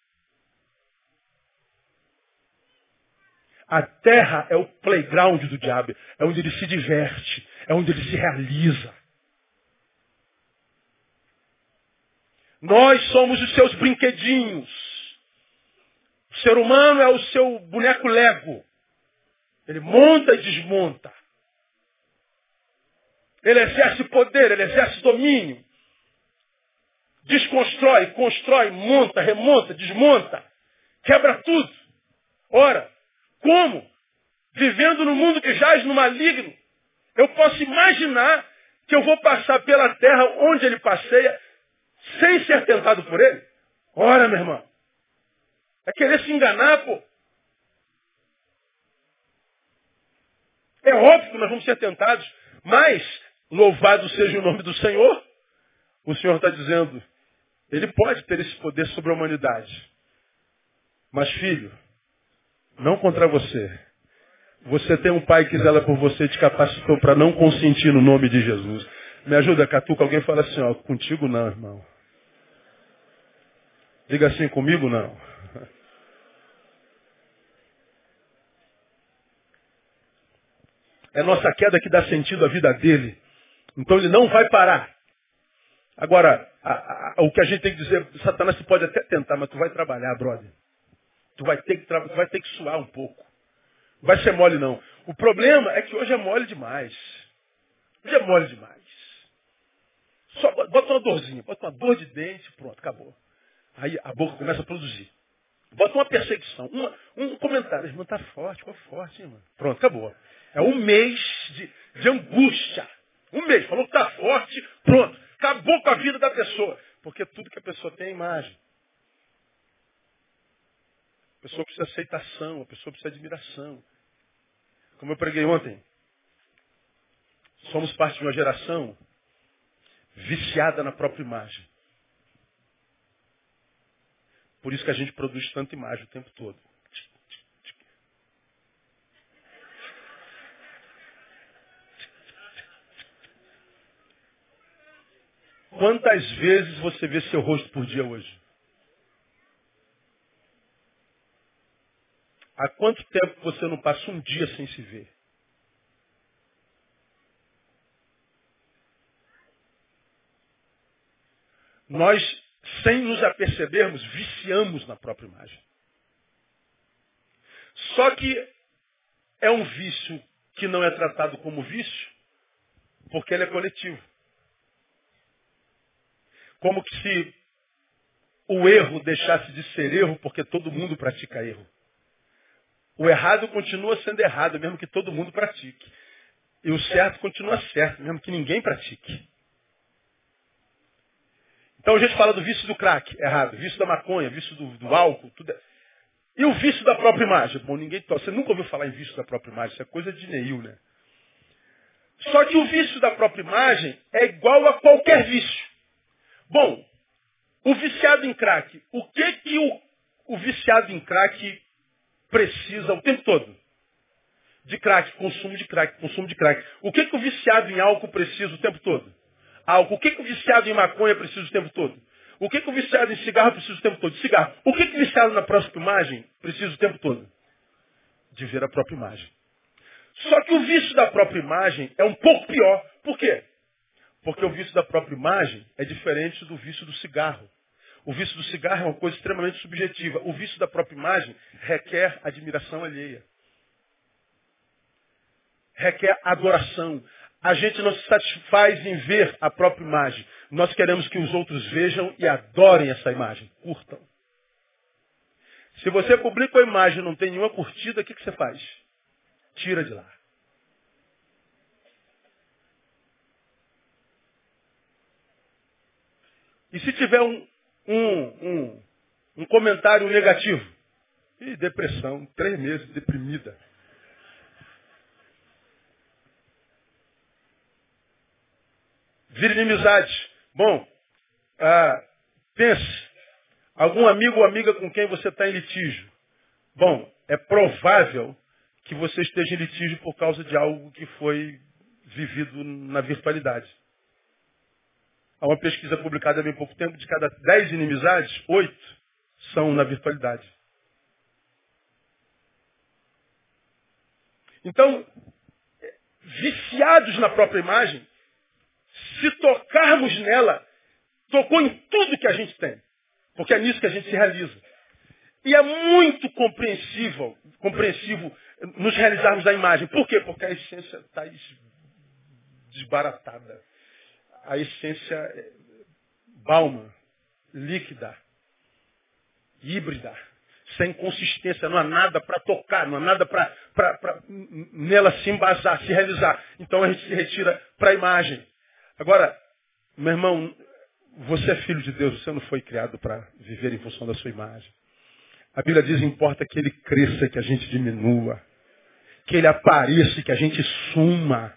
A terra é o playground do diabo. É onde ele se diverte. É onde ele se realiza. Nós somos os seus brinquedinhos. O ser humano é o seu boneco lego. Ele monta e desmonta. Ele exerce poder, ele exerce domínio. Desconstrói, constrói, monta, remonta, desmonta. Quebra tudo. Ora, como? Vivendo no mundo que jaz no maligno. Eu posso imaginar que eu vou passar pela terra onde ele passeia sem ser tentado por ele. Ora, meu irmão. É querer se enganar, pô. É óbvio que nós vamos ser tentados, mas louvado seja o nome do Senhor. O Senhor está dizendo, ele pode ter esse poder sobre a humanidade. Mas, filho, não contra você. Você tem um pai que zela por você te capacitou para não consentir no nome de Jesus. Me ajuda, Catuca. Alguém fala assim, ó, contigo não, irmão. Diga assim, comigo não. É nossa queda que dá sentido à vida dele. Então ele não vai parar. Agora, a, a, o que a gente tem que dizer, Satanás se pode até tentar, mas tu vai trabalhar, brother. Tu vai ter que, tu vai ter que suar um pouco. Não vai ser mole, não. O problema é que hoje é mole demais. Hoje é mole demais. Só bota uma dorzinha, bota uma dor de dente, pronto, acabou. Aí a boca começa a produzir. Bota uma perseguição, uma, um comentário. Irmão, tá forte, ficou forte, irmão. Pronto, acabou. É um mês de, de angústia. Um mês. Falou que tá forte, pronto. Acabou com a vida da pessoa. Porque tudo que a pessoa tem é imagem. A pessoa precisa de aceitação, a pessoa precisa de admiração. Como eu preguei ontem, somos parte de uma geração viciada na própria imagem. Por isso que a gente produz tanta imagem o tempo todo. Quantas vezes você vê seu rosto por dia hoje? Há quanto tempo você não passa um dia sem se ver? Nós, sem nos apercebermos, viciamos na própria imagem. Só que é um vício que não é tratado como vício, porque ele é coletivo. Como que se o erro deixasse de ser erro, porque todo mundo pratica erro. O errado continua sendo errado, mesmo que todo mundo pratique. E o certo continua certo, mesmo que ninguém pratique. Então a gente fala do vício do crack, errado. Vício da maconha, vício do, do álcool, tudo. É... E o vício da própria imagem? Bom, ninguém Você nunca ouviu falar em vício da própria imagem, isso é coisa de Neil, né? Só que o vício da própria imagem é igual a qualquer vício. Bom, o viciado em crack, o que que o, o viciado em crack precisa o tempo todo? De crack, consumo de crack, consumo de crack. O que que o viciado em álcool precisa o tempo todo? Álcool. O que que o viciado em maconha precisa o tempo todo? O que que o viciado em cigarro precisa o tempo todo? Cigarro. O que que o viciado na própria imagem precisa o tempo todo? De ver a própria imagem. Só que o vício da própria imagem é um pouco pior. Por quê? Porque o vício da própria imagem é diferente do vício do cigarro. O vício do cigarro é uma coisa extremamente subjetiva. O vício da própria imagem requer admiração alheia. Requer adoração. A gente não se satisfaz em ver a própria imagem. Nós queremos que os outros vejam e adorem essa imagem. Curtam. Se você publica a imagem e não tem nenhuma curtida, o que, que você faz? Tira de lá. E se tiver um, um, um, um comentário negativo? E depressão, três meses deprimida. Vira inimizade. Bom, ah, pense, algum amigo ou amiga com quem você está em litígio. Bom, é provável que você esteja em litígio por causa de algo que foi vivido na virtualidade. Há uma pesquisa publicada há bem pouco tempo, de cada dez inimizades, oito são na virtualidade. Então, viciados na própria imagem, se tocarmos nela, tocou em tudo que a gente tem. Porque é nisso que a gente se realiza. E é muito compreensível, compreensivo nos realizarmos a imagem. Por quê? Porque a essência está desbaratada. A essência é balma, líquida, híbrida, sem consistência. Não há nada para tocar, não há nada para nela se embasar, se realizar. Então a gente se retira para a imagem. Agora, meu irmão, você é filho de Deus, você não foi criado para viver em função da sua imagem. A Bíblia diz, importa que ele cresça que a gente diminua. Que ele apareça que a gente suma.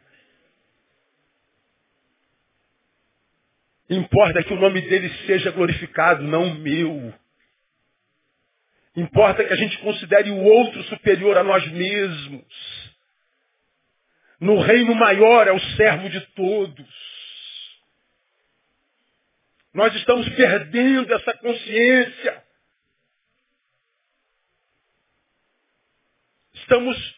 Importa que o nome dele seja glorificado, não o meu. Importa que a gente considere o outro superior a nós mesmos. No reino maior é o servo de todos. Nós estamos perdendo essa consciência. Estamos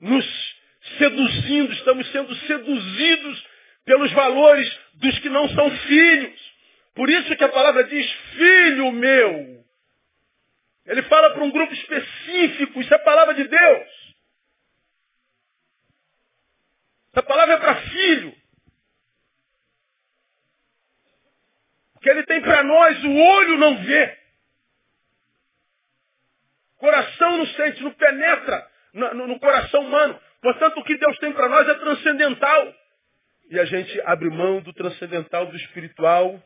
nos seduzindo, estamos sendo seduzidos pelos valores dos que não são filhos. Por isso que a palavra diz, filho meu. Ele fala para um grupo específico, isso é a palavra de Deus. Essa palavra é para filho. O que ele tem para nós, o olho não vê. O coração não sente, não penetra no, no, no coração humano. Portanto, o que Deus tem para nós é transcendental. E a gente abre mão do transcendental, do espiritual,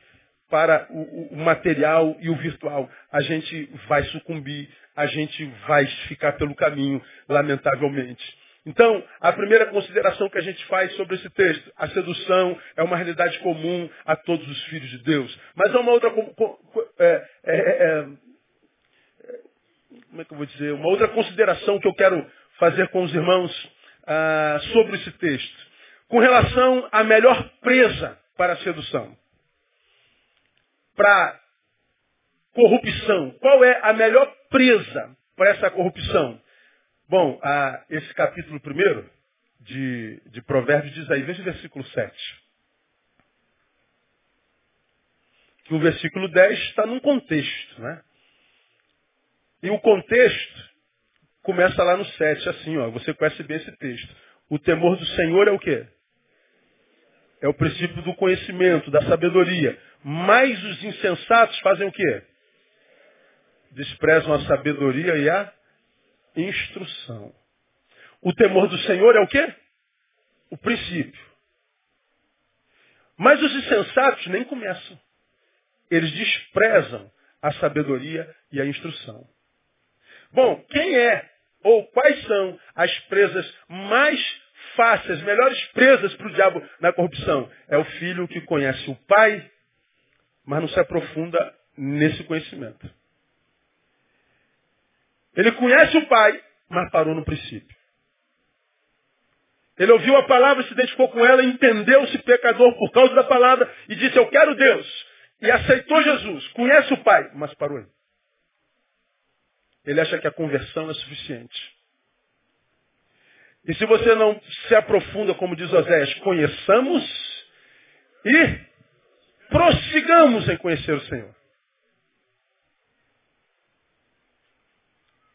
para o, o, material e o virtual. A gente vai sucumbir, a gente vai ficar pelo caminho, lamentavelmente. Então, a primeira consideração que a gente faz sobre esse texto, a sedução é uma realidade comum a todos os filhos de Deus. Mas há uma outra, é, é, é, como é que eu vou dizer, uma outra consideração que eu quero fazer com os irmãos ah, sobre esse texto, com relação à melhor presa para a sedução, para corrupção. Qual é a melhor presa para essa corrupção? Bom, ah, esse capítulo primeiro de, de Provérbios diz aí, veja o versículo 7. Que o versículo 10 está num contexto, né? E o contexto começa lá no 7, assim, ó, você conhece bem esse texto. O temor do Senhor é o quê? É o princípio do conhecimento, da sabedoria. Mas os insensatos fazem o quê? Desprezam a sabedoria e a instrução. O temor do Senhor é o quê? O princípio. Mas os insensatos nem começam. Eles desprezam a sabedoria e a instrução. Bom, quem é ou quais são as presas mais fáceis, melhores presas para o diabo na corrupção? É o filho que conhece o pai, mas não se aprofunda nesse conhecimento. Ele conhece o Pai, mas parou no princípio. Ele ouviu a palavra, se identificou com ela, entendeu-se pecador por causa da palavra e disse, eu quero Deus. E aceitou Jesus. Conhece o Pai, mas parou aí. Ele acha que a conversão é suficiente. E se você não se aprofunda, como diz Oséias, conheçamos e prossigamos em conhecer o Senhor.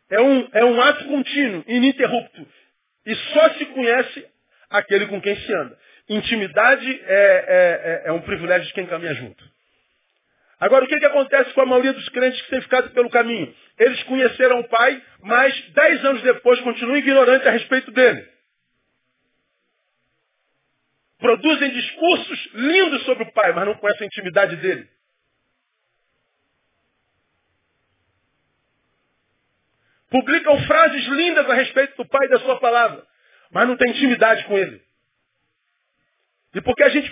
É um, é um ato contínuo, ininterrupto. E só se conhece aquele com quem se anda. Intimidade é, é, é, é um privilégio de quem caminha junto. Agora, o que, que acontece com a maioria dos crentes que têm ficado pelo caminho? Eles conheceram o Pai, mas dez anos depois continuam ignorantes a respeito dele. Produzem discursos lindos sobre o Pai, mas não conhecem a intimidade dele. Publicam frases lindas a respeito do Pai e da sua palavra, mas não tem intimidade com ele. E porque a gente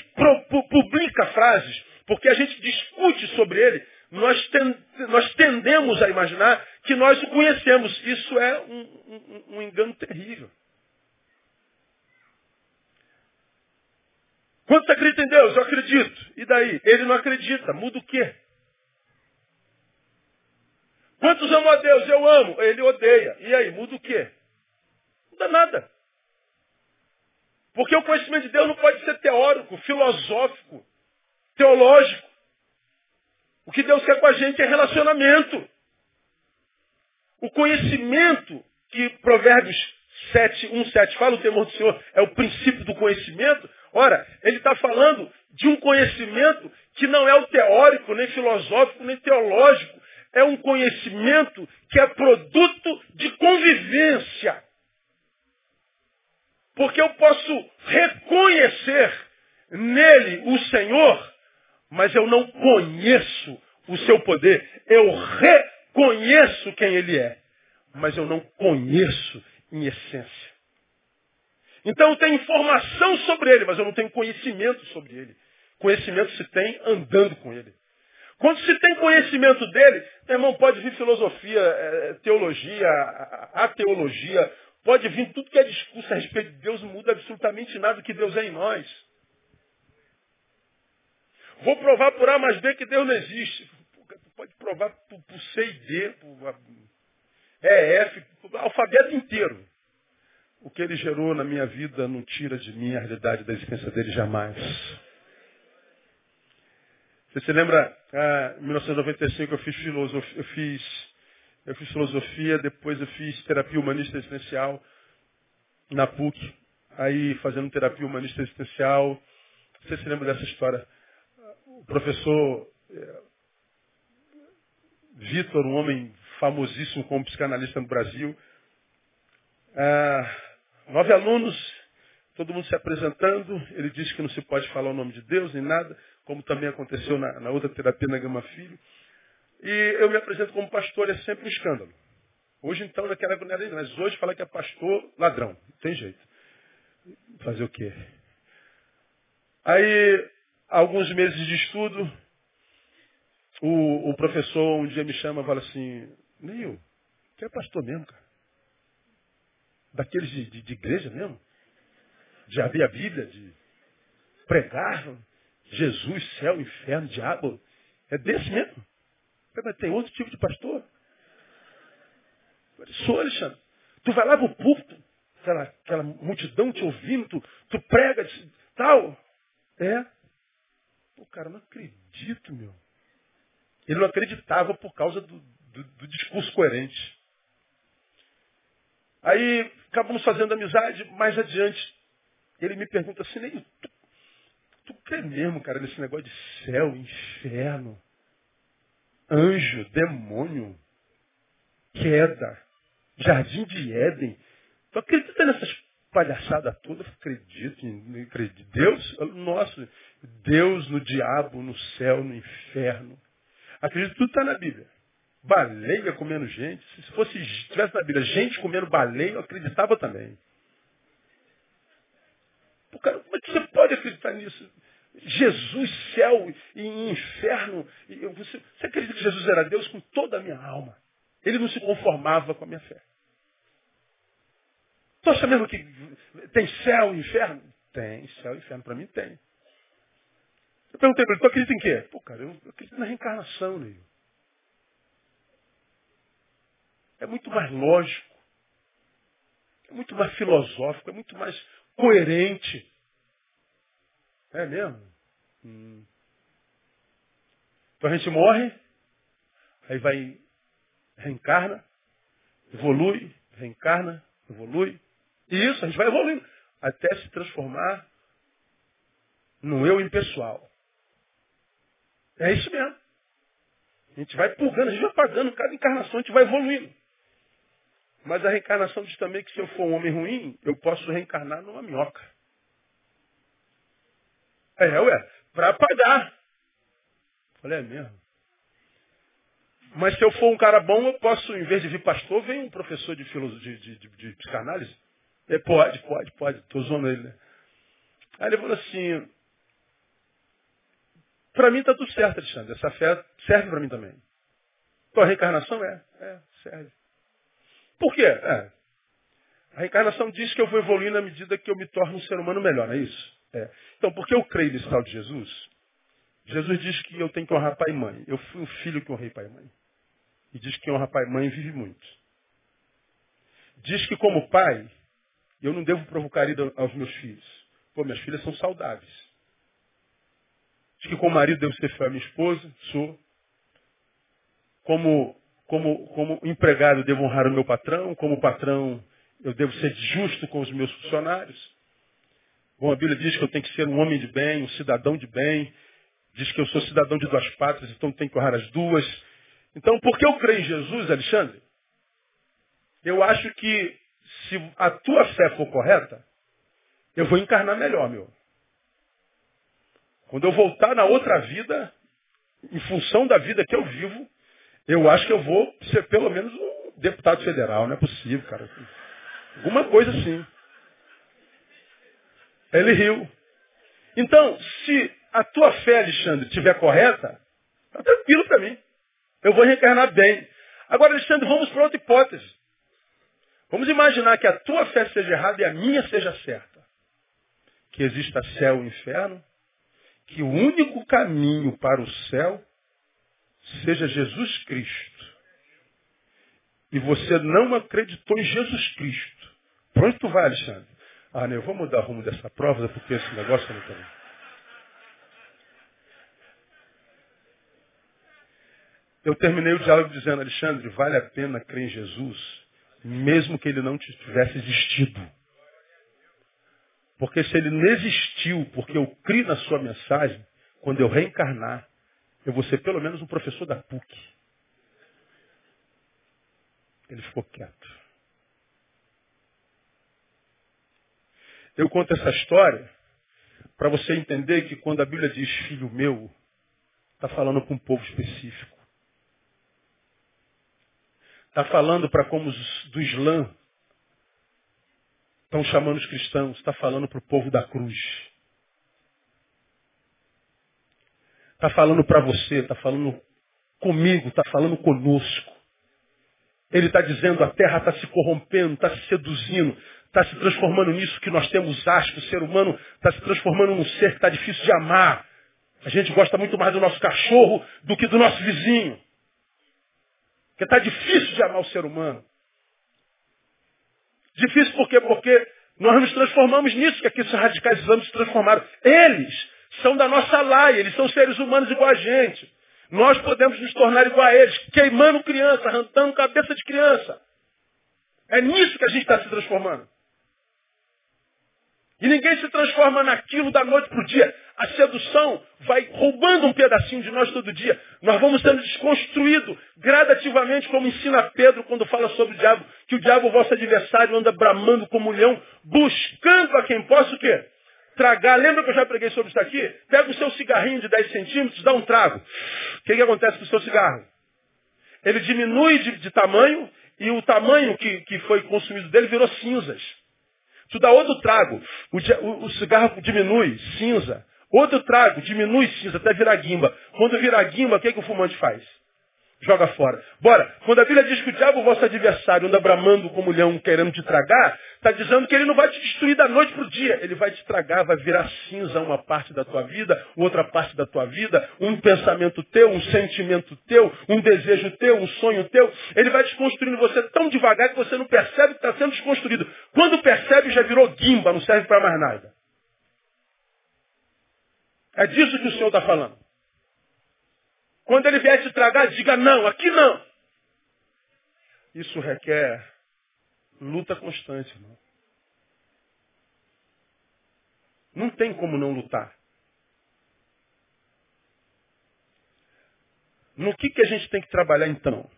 publica frases, porque a gente discute sobre ele, nós, ten nós tendemos a imaginar que nós o conhecemos. Isso é um, um, um engano terrível. Quantos acreditam em Deus? Eu acredito. E daí? Ele não acredita. Muda o quê? Quantos amam a Deus? Eu amo. Ele odeia. E aí? Muda o quê? Muda nada. Porque o conhecimento de Deus não pode ser teórico, filosófico, teológico. O que Deus quer com a gente é relacionamento. O conhecimento que Provérbios 7, 1, 7 fala, o temor do Senhor, é o princípio do conhecimento. Ora, ele está falando de um conhecimento que não é o teórico, nem filosófico, nem teológico. É um conhecimento que é produto de convivência. Porque eu posso reconhecer nele o Senhor, mas eu não conheço o seu poder. Eu reconheço quem ele é, mas eu não conheço em essência. Então eu tenho informação sobre ele, mas eu não tenho conhecimento sobre ele. Conhecimento se tem andando com ele. Quando se tem conhecimento dele, meu irmão, pode vir filosofia, é, teologia, a teologia, pode vir tudo que é discurso a respeito de Deus, não muda absolutamente nada que Deus é em nós. Vou provar por A mais B que Deus não existe. Pode provar por, por C e D, por E, F, por alfabeto inteiro. O que ele gerou na minha vida não tira de mim a realidade da existência dele jamais. Você se lembra, ah, em 1995 eu fiz filosofia, eu fiz, eu fiz filosofia, depois eu fiz terapia humanista existencial na PUC. Aí fazendo terapia humanista existencial. Você se lembra dessa história? O professor eh, Vitor, um homem famosíssimo como psicanalista no Brasil, ah, Nove alunos, todo mundo se apresentando. Ele disse que não se pode falar o nome de Deus nem nada, como também aconteceu na, na outra terapia na Gama Filho. E eu me apresento como pastor, é sempre um escândalo. Hoje então naquela época mas hoje fala que é pastor ladrão. Não tem jeito. Fazer o quê? Aí, alguns meses de estudo, o, o professor um dia me chama e fala assim, Neil, você é pastor mesmo, cara daqueles de, de, de igreja mesmo, de abrir a Bíblia, de pregar Jesus, céu, inferno, diabo. É desse mesmo. Mas tem outro tipo de pastor. Sou, Alexandre. Tu vai lá pro púlpito, aquela, aquela multidão te ouvindo, tu, tu prega, tal. É. Pô, cara, não acredito, meu. Ele não acreditava por causa do, do, do discurso coerente. Aí acabamos fazendo amizade mais adiante. Ele me pergunta assim, nem tu, tu crê mesmo, cara, nesse negócio de céu, inferno, anjo, demônio, queda, jardim de Éden. Tu acredita nessas palhaçadas todas? Acredito, acredito. Deus, nosso, Deus no diabo, no céu, no inferno. Acredito que tudo está na Bíblia. Baleia comendo gente. Se fosse, tivesse na Bíblia gente comendo baleia, eu acreditava também. Pô, cara, como é que você pode acreditar nisso? Jesus, céu e inferno. Você, você acredita que Jesus era Deus com toda a minha alma? Ele não se conformava com a minha fé. Tu acha mesmo que tem céu e inferno? Tem, céu e inferno. Para mim tem. Eu perguntei para ele, tu acredita em quê? Pô, cara, eu acredito na reencarnação, Neil. é muito mais lógico, é muito mais filosófico, é muito mais coerente. É mesmo? Hum. Então a gente morre, aí vai, reencarna, evolui, reencarna, evolui. E isso, a gente vai evoluindo até se transformar no eu impessoal. É isso mesmo. A gente vai purgando, a gente vai pagando cada encarnação, a gente vai evoluindo. Mas a reencarnação diz também que se eu for um homem ruim, eu posso reencarnar numa minhoca. É, ué, para pagar. Falei, é mesmo. Mas se eu for um cara bom, eu posso, em vez de vir pastor, vem um professor de, de, de, de, psicanálise. É, pode, pode, pode. Estou zoando ele, né? Aí ele falou assim, para mim está tudo certo, Alexandre. Essa fé serve para mim também. Então a reencarnação é, é, serve. Por quê? É. A reencarnação diz que eu vou evoluir na medida que eu me torno um ser humano melhor, não é isso? É. Então, porque eu creio nesse tal de Jesus, Jesus diz que eu tenho que honrar pai e mãe. Eu fui um filho que honrei pai e mãe. E diz que honra pai e mãe vive muito. Diz que como pai, eu não devo provocar ira aos meus filhos. Pô, minhas filhas são saudáveis. Diz que como marido devo ser fiel à minha esposa, sou. Como como, como empregado, devo honrar o meu patrão. Como patrão, eu devo ser justo com os meus funcionários. Bom, a Bíblia diz que eu tenho que ser um homem de bem, um cidadão de bem. Diz que eu sou cidadão de duas pátrias, então tenho que honrar as duas. Então, porque eu creio em Jesus, Alexandre, eu acho que se a tua fé for correta, eu vou encarnar melhor, meu. Quando eu voltar na outra vida, em função da vida que eu vivo, eu acho que eu vou ser pelo menos um deputado federal. Não é possível, cara. Alguma coisa assim. Ele riu. Então, se a tua fé, Alexandre, estiver correta, está tranquilo para mim. Eu vou reencarnar bem. Agora, Alexandre, vamos para outra hipótese. Vamos imaginar que a tua fé seja errada e a minha seja certa. Que exista céu e inferno. Que o único caminho para o céu seja Jesus Cristo. E você não acreditou em Jesus Cristo. Para onde tu vai, Alexandre? Ah, não, eu vou mudar o rumo dessa prova, porque esse negócio não tem. Eu terminei o diálogo dizendo, Alexandre, vale a pena crer em Jesus, mesmo que ele não tivesse existido. Porque se ele não existiu, porque eu criei na sua mensagem, quando eu reencarnar, eu vou ser pelo menos um professor da PUC. Ele ficou quieto. Eu conto essa história para você entender que quando a Bíblia diz filho meu, está falando com um povo específico. Está falando para como os do Islã estão chamando os cristãos. Está falando para o povo da cruz. Está falando para você, está falando comigo, está falando conosco. Ele está dizendo a terra está se corrompendo, está se seduzindo, está se transformando nisso que nós temos asco. O ser humano está se transformando num ser que está difícil de amar. A gente gosta muito mais do nosso cachorro do que do nosso vizinho. Porque está difícil de amar o ser humano. Difícil por quê? Porque nós nos transformamos nisso que aqui os radicais islâmicos se transformaram. Eles são da nossa laia, eles são seres humanos igual a gente. Nós podemos nos tornar igual a eles, queimando criança, arrancando cabeça de criança. É nisso que a gente está se transformando. E ninguém se transforma naquilo da noite para o dia. A sedução vai roubando um pedacinho de nós todo dia. Nós vamos sendo desconstruídos gradativamente, como ensina Pedro quando fala sobre o diabo, que o diabo, vosso adversário, anda bramando como um leão, buscando a quem possa o quê? tragar. Lembra que eu já preguei sobre isso aqui? Pega o seu cigarrinho de 10 centímetros, dá um trago. O que, que acontece com o seu cigarro? Ele diminui de, de tamanho e o tamanho que, que foi consumido dele virou cinzas. Tu dá outro trago, o, o, o cigarro diminui, cinza. Outro trago, diminui cinza até virar guimba. Quando virar guimba, o que, que o fumante faz? Joga fora. Bora, quando a Bíblia diz que o diabo, vosso adversário, anda bramando como leão querendo te tragar, está dizendo que ele não vai te destruir da noite para o dia. Ele vai te tragar, vai virar cinza uma parte da tua vida, outra parte da tua vida, um pensamento teu, um sentimento teu, um desejo teu, um sonho teu. Ele vai desconstruindo você tão devagar que você não percebe que está sendo desconstruído. Quando percebe, já virou guimba, não serve para mais nada. É disso que o Senhor está falando. Quando ele vier te tragar, diga não, aqui não. Isso requer luta constante, irmão. Não tem como não lutar. No que, que a gente tem que trabalhar então?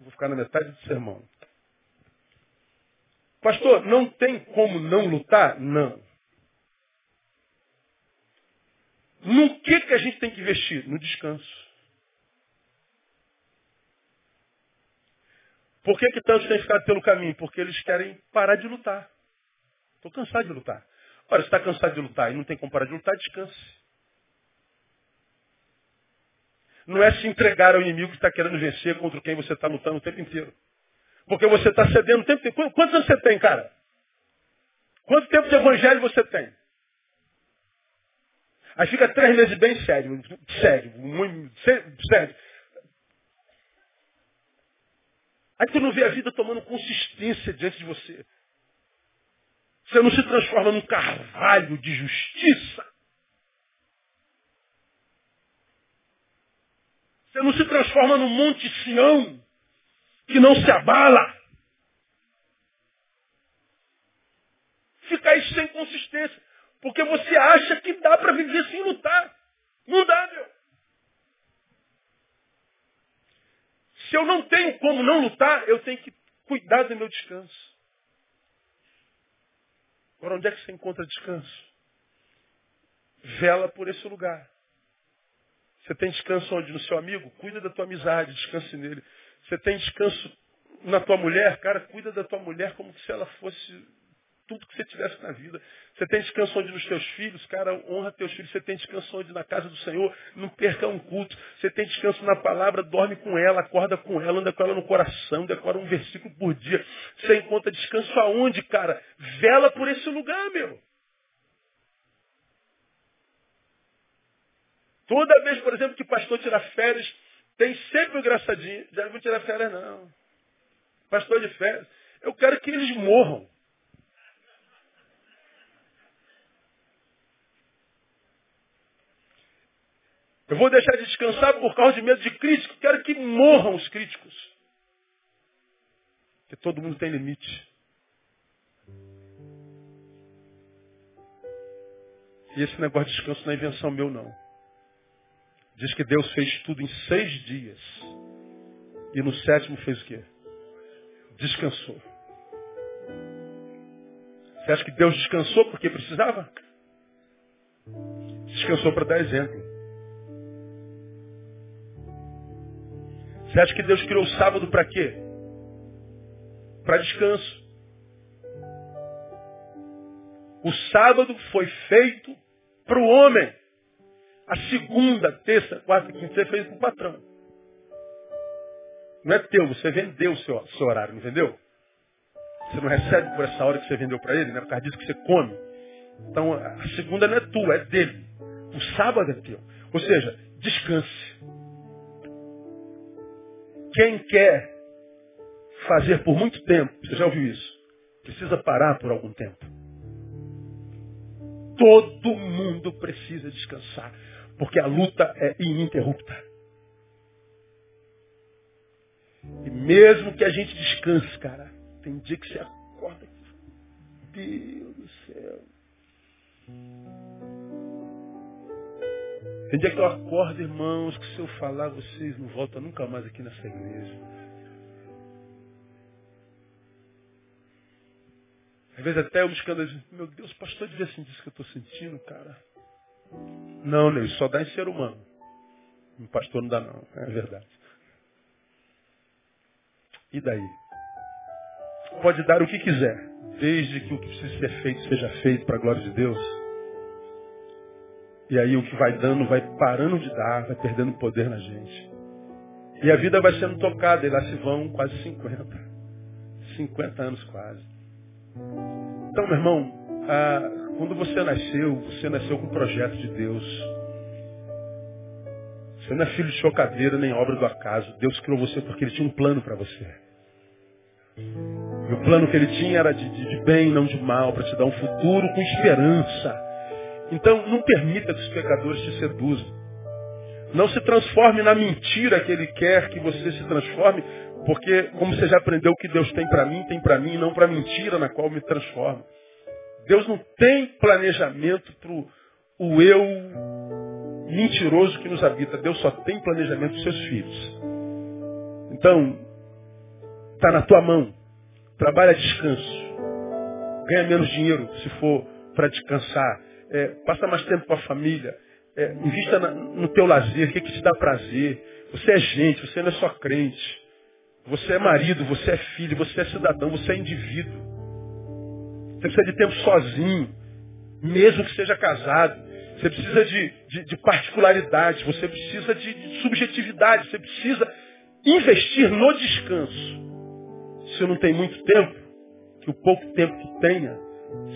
Vou ficar na metade do sermão. Pastor, não tem como não lutar? Não. No que, que a gente tem que investir? No descanso. Por que, que tantos têm ficado pelo caminho? Porque eles querem parar de lutar. Estou cansado de lutar. Ora, se está cansado de lutar e não tem como parar de lutar, descanse. Não é se entregar ao inimigo que está querendo vencer contra quem você está lutando o tempo inteiro. Porque você está cedendo o tempo inteiro. Quantos anos você tem, cara? Quanto tempo de evangelho você tem? Aí fica três meses bem sério, sério, muito sério. Aí tu não vê a vida tomando consistência diante de você. Você não se transforma num carvalho de justiça. Você não se transforma num monte Sião que não se abala. Fica aí sem consistência. Porque você acha que dá para viver sem lutar. Não dá, meu. Se eu não tenho como não lutar, eu tenho que cuidar do meu descanso. Agora, onde é que você encontra descanso? Vela por esse lugar. Você tem descanso onde? No seu amigo? Cuida da tua amizade, descanse nele. Você tem descanso na tua mulher? Cara, cuida da tua mulher como se ela fosse tudo que você tivesse na vida. Você tem descanso onde nos teus filhos, cara, honra teus filhos. Você tem descanso onde na casa do Senhor, não perca um culto. Você tem descanso na palavra, dorme com ela, acorda com ela, anda com ela no coração, decora um versículo por dia. Você encontra descanso aonde, cara? Vela por esse lugar, meu. Toda vez, por exemplo, que o pastor tira férias, tem sempre o engraçadinho. Já não vou tirar férias, não. Pastor de férias. Eu quero que eles morram. Eu vou deixar de descansar por causa de medo de crítico. Quero que morram os críticos. Porque todo mundo tem limite. E esse negócio de descanso não é invenção meu, não. Diz que Deus fez tudo em seis dias. E no sétimo fez o quê? Descansou. Você acha que Deus descansou porque precisava? Descansou para dar exemplo. Você acha que Deus criou o sábado para quê? Para descanso. O sábado foi feito para o homem. A segunda, terça, quarta, quinta, você fez para o patrão. Não é teu, você vendeu o seu, seu horário, não vendeu? Você não recebe por essa hora que você vendeu para ele, né? Por causa disso que você come. Então a segunda não é tua, é dele. O sábado é teu. Ou seja, descanse. Quem quer fazer por muito tempo, você já ouviu isso? Precisa parar por algum tempo. Todo mundo precisa descansar, porque a luta é ininterrupta. E mesmo que a gente descanse, cara, tem dia que você acorda. Deus do céu. Tem dia que eu acordo, irmãos, que se eu falar, vocês não voltam nunca mais aqui nessa igreja. Às vezes até eu me escandalizo, meu Deus, pastor devia sentir isso que eu estou sentindo, cara. Não, Ney, só dá em ser humano. Um pastor não dá não, é verdade. E daí? Pode dar o que quiser, desde que o que precisa ser feito seja feito para a glória de Deus. E aí o que vai dando vai parando de dar, vai perdendo poder na gente. E a vida vai sendo tocada, e lá se vão quase 50. 50 anos quase. Então, meu irmão, quando você nasceu, você nasceu com um projeto de Deus. Você não é filho de chocadeira nem obra do acaso. Deus criou você porque Ele tinha um plano para você. E o plano que Ele tinha era de, de, de bem, não de mal, para te dar um futuro com esperança. Então, não permita que os pecadores te seduzam. Não se transforme na mentira que ele quer que você se transforme, porque, como você já aprendeu, o que Deus tem para mim, tem para mim, não para a mentira na qual me transformo. Deus não tem planejamento para o eu mentiroso que nos habita. Deus só tem planejamento dos seus filhos. Então, está na tua mão. Trabalha descanso. Ganha menos dinheiro se for para descansar. É, passa mais tempo com a família. É, invista na, no teu lazer, o que, que te dá prazer. Você é gente, você não é só crente. Você é marido, você é filho, você é cidadão, você é indivíduo. Você precisa de tempo sozinho, mesmo que seja casado. Você precisa de, de, de particularidade, você precisa de, de subjetividade, você precisa investir no descanso. Se não tem muito tempo, que o pouco tempo que tenha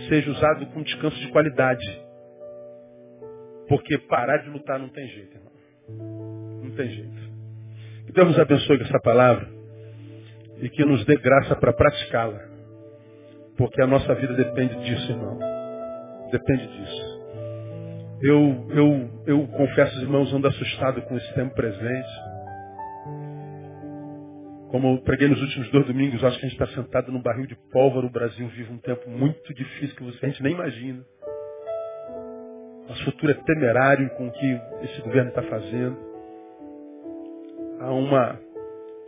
seja usado com descanso de qualidade. Porque parar de lutar não tem jeito, irmão. Não tem jeito. Que Deus nos abençoe com essa palavra e que nos dê graça para praticá-la. Porque a nossa vida depende disso, irmão. Depende disso. Eu, eu, eu confesso, irmãos, ando assustado com esse tempo presente. Como eu preguei nos últimos dois domingos, acho que a gente está sentado num barril de pólvora. O Brasil vive um tempo muito difícil que a gente nem imagina. Nosso futuro é temerário com o que esse governo está fazendo. Há uma,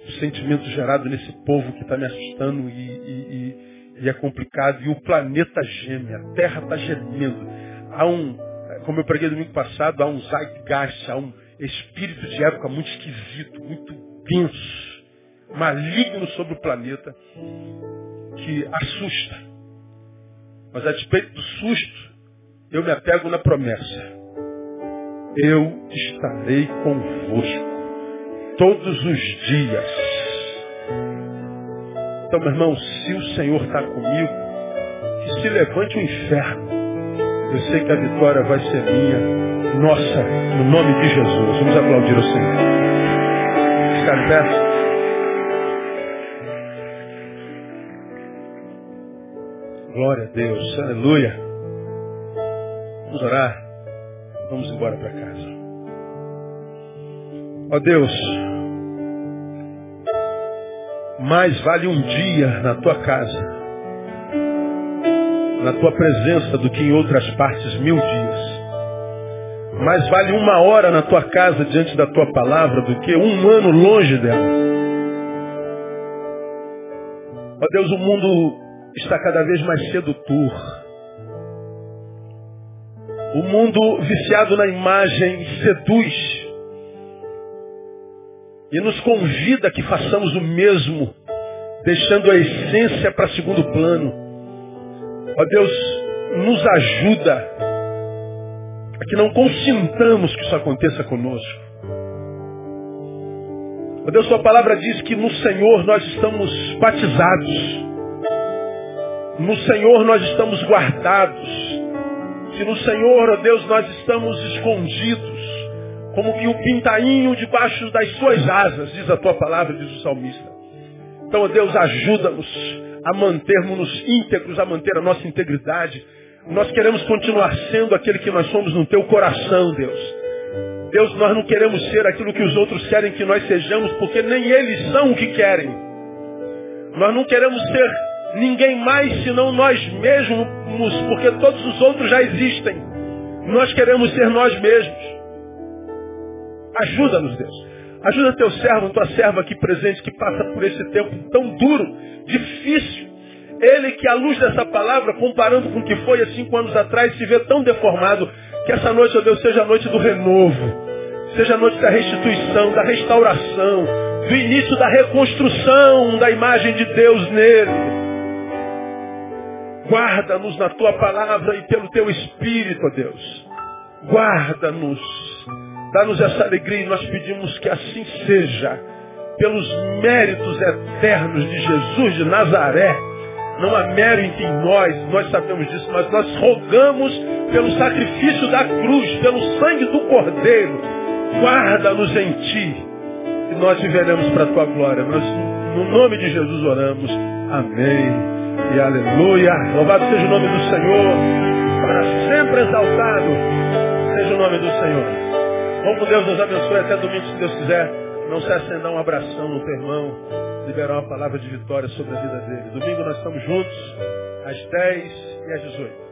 um sentimento gerado nesse povo que está me assustando e, e, e, e, é complicado. E o planeta geme, a Terra está gemendo. Há um, como eu preguei domingo passado, há um zeitgeist, há um espírito de época muito esquisito, muito denso maligno sobre o planeta que assusta. Mas a despeito do susto, eu me apego na promessa. Eu estarei convosco todos os dias. Então, meu irmão, se o Senhor está comigo, que se levante o inferno. Eu sei que a vitória vai ser minha, nossa, no nome de Jesus. Vamos aplaudir o Senhor. Ficar perto. Glória a Deus. Aleluia. Vamos orar. Vamos embora para casa. Ó Deus, mais vale um dia na tua casa, na tua presença, do que em outras partes mil dias. Mais vale uma hora na tua casa diante da tua palavra do que um ano longe dela. Ó Deus, o mundo está cada vez mais sedutor. O mundo viciado na imagem seduz e nos convida a que façamos o mesmo, deixando a essência para segundo plano. Ó Deus, nos ajuda a que não consintamos que isso aconteça conosco. Ó Deus, Sua palavra diz que no Senhor nós estamos batizados. No Senhor nós estamos guardados. Que no Senhor, ó Deus, nós estamos escondidos. Como que o pintainho debaixo das suas asas, diz a tua palavra, diz o salmista. Então, ó Deus, ajuda-nos a mantermos-nos íntegros, a manter a nossa integridade. Nós queremos continuar sendo aquele que nós somos no teu coração, Deus. Deus, nós não queremos ser aquilo que os outros querem que nós sejamos, porque nem eles são o que querem. Nós não queremos ser ninguém mais senão nós mesmos, porque todos os outros já existem. Nós queremos ser nós mesmos. Ajuda-nos, Deus. Ajuda teu servo, tua serva aqui presente, que passa por esse tempo tão duro, difícil. Ele que, à luz dessa palavra, comparando com o que foi há cinco anos atrás, se vê tão deformado, que essa noite, ó Deus, seja a noite do renovo, seja a noite da restituição, da restauração, do início da reconstrução da imagem de Deus nele. Guarda-nos na tua palavra e pelo teu espírito, ó Deus. Guarda-nos. Dá-nos essa alegria e nós pedimos que assim seja. Pelos méritos eternos de Jesus de Nazaré. Não há mérito em nós, nós sabemos disso, mas nós rogamos pelo sacrifício da cruz, pelo sangue do Cordeiro. Guarda-nos em Ti e nós viveremos para a Tua glória. Nós, no nome de Jesus oramos. Amém e aleluia. Louvado seja o nome do Senhor, para sempre exaltado seja o nome do Senhor. Vamos com Deus, nos abençoe até domingo, se Deus quiser. Não se acender um abração no teu irmão, liberar uma palavra de vitória sobre a vida dele. Domingo nós estamos juntos, às 10 e às 18.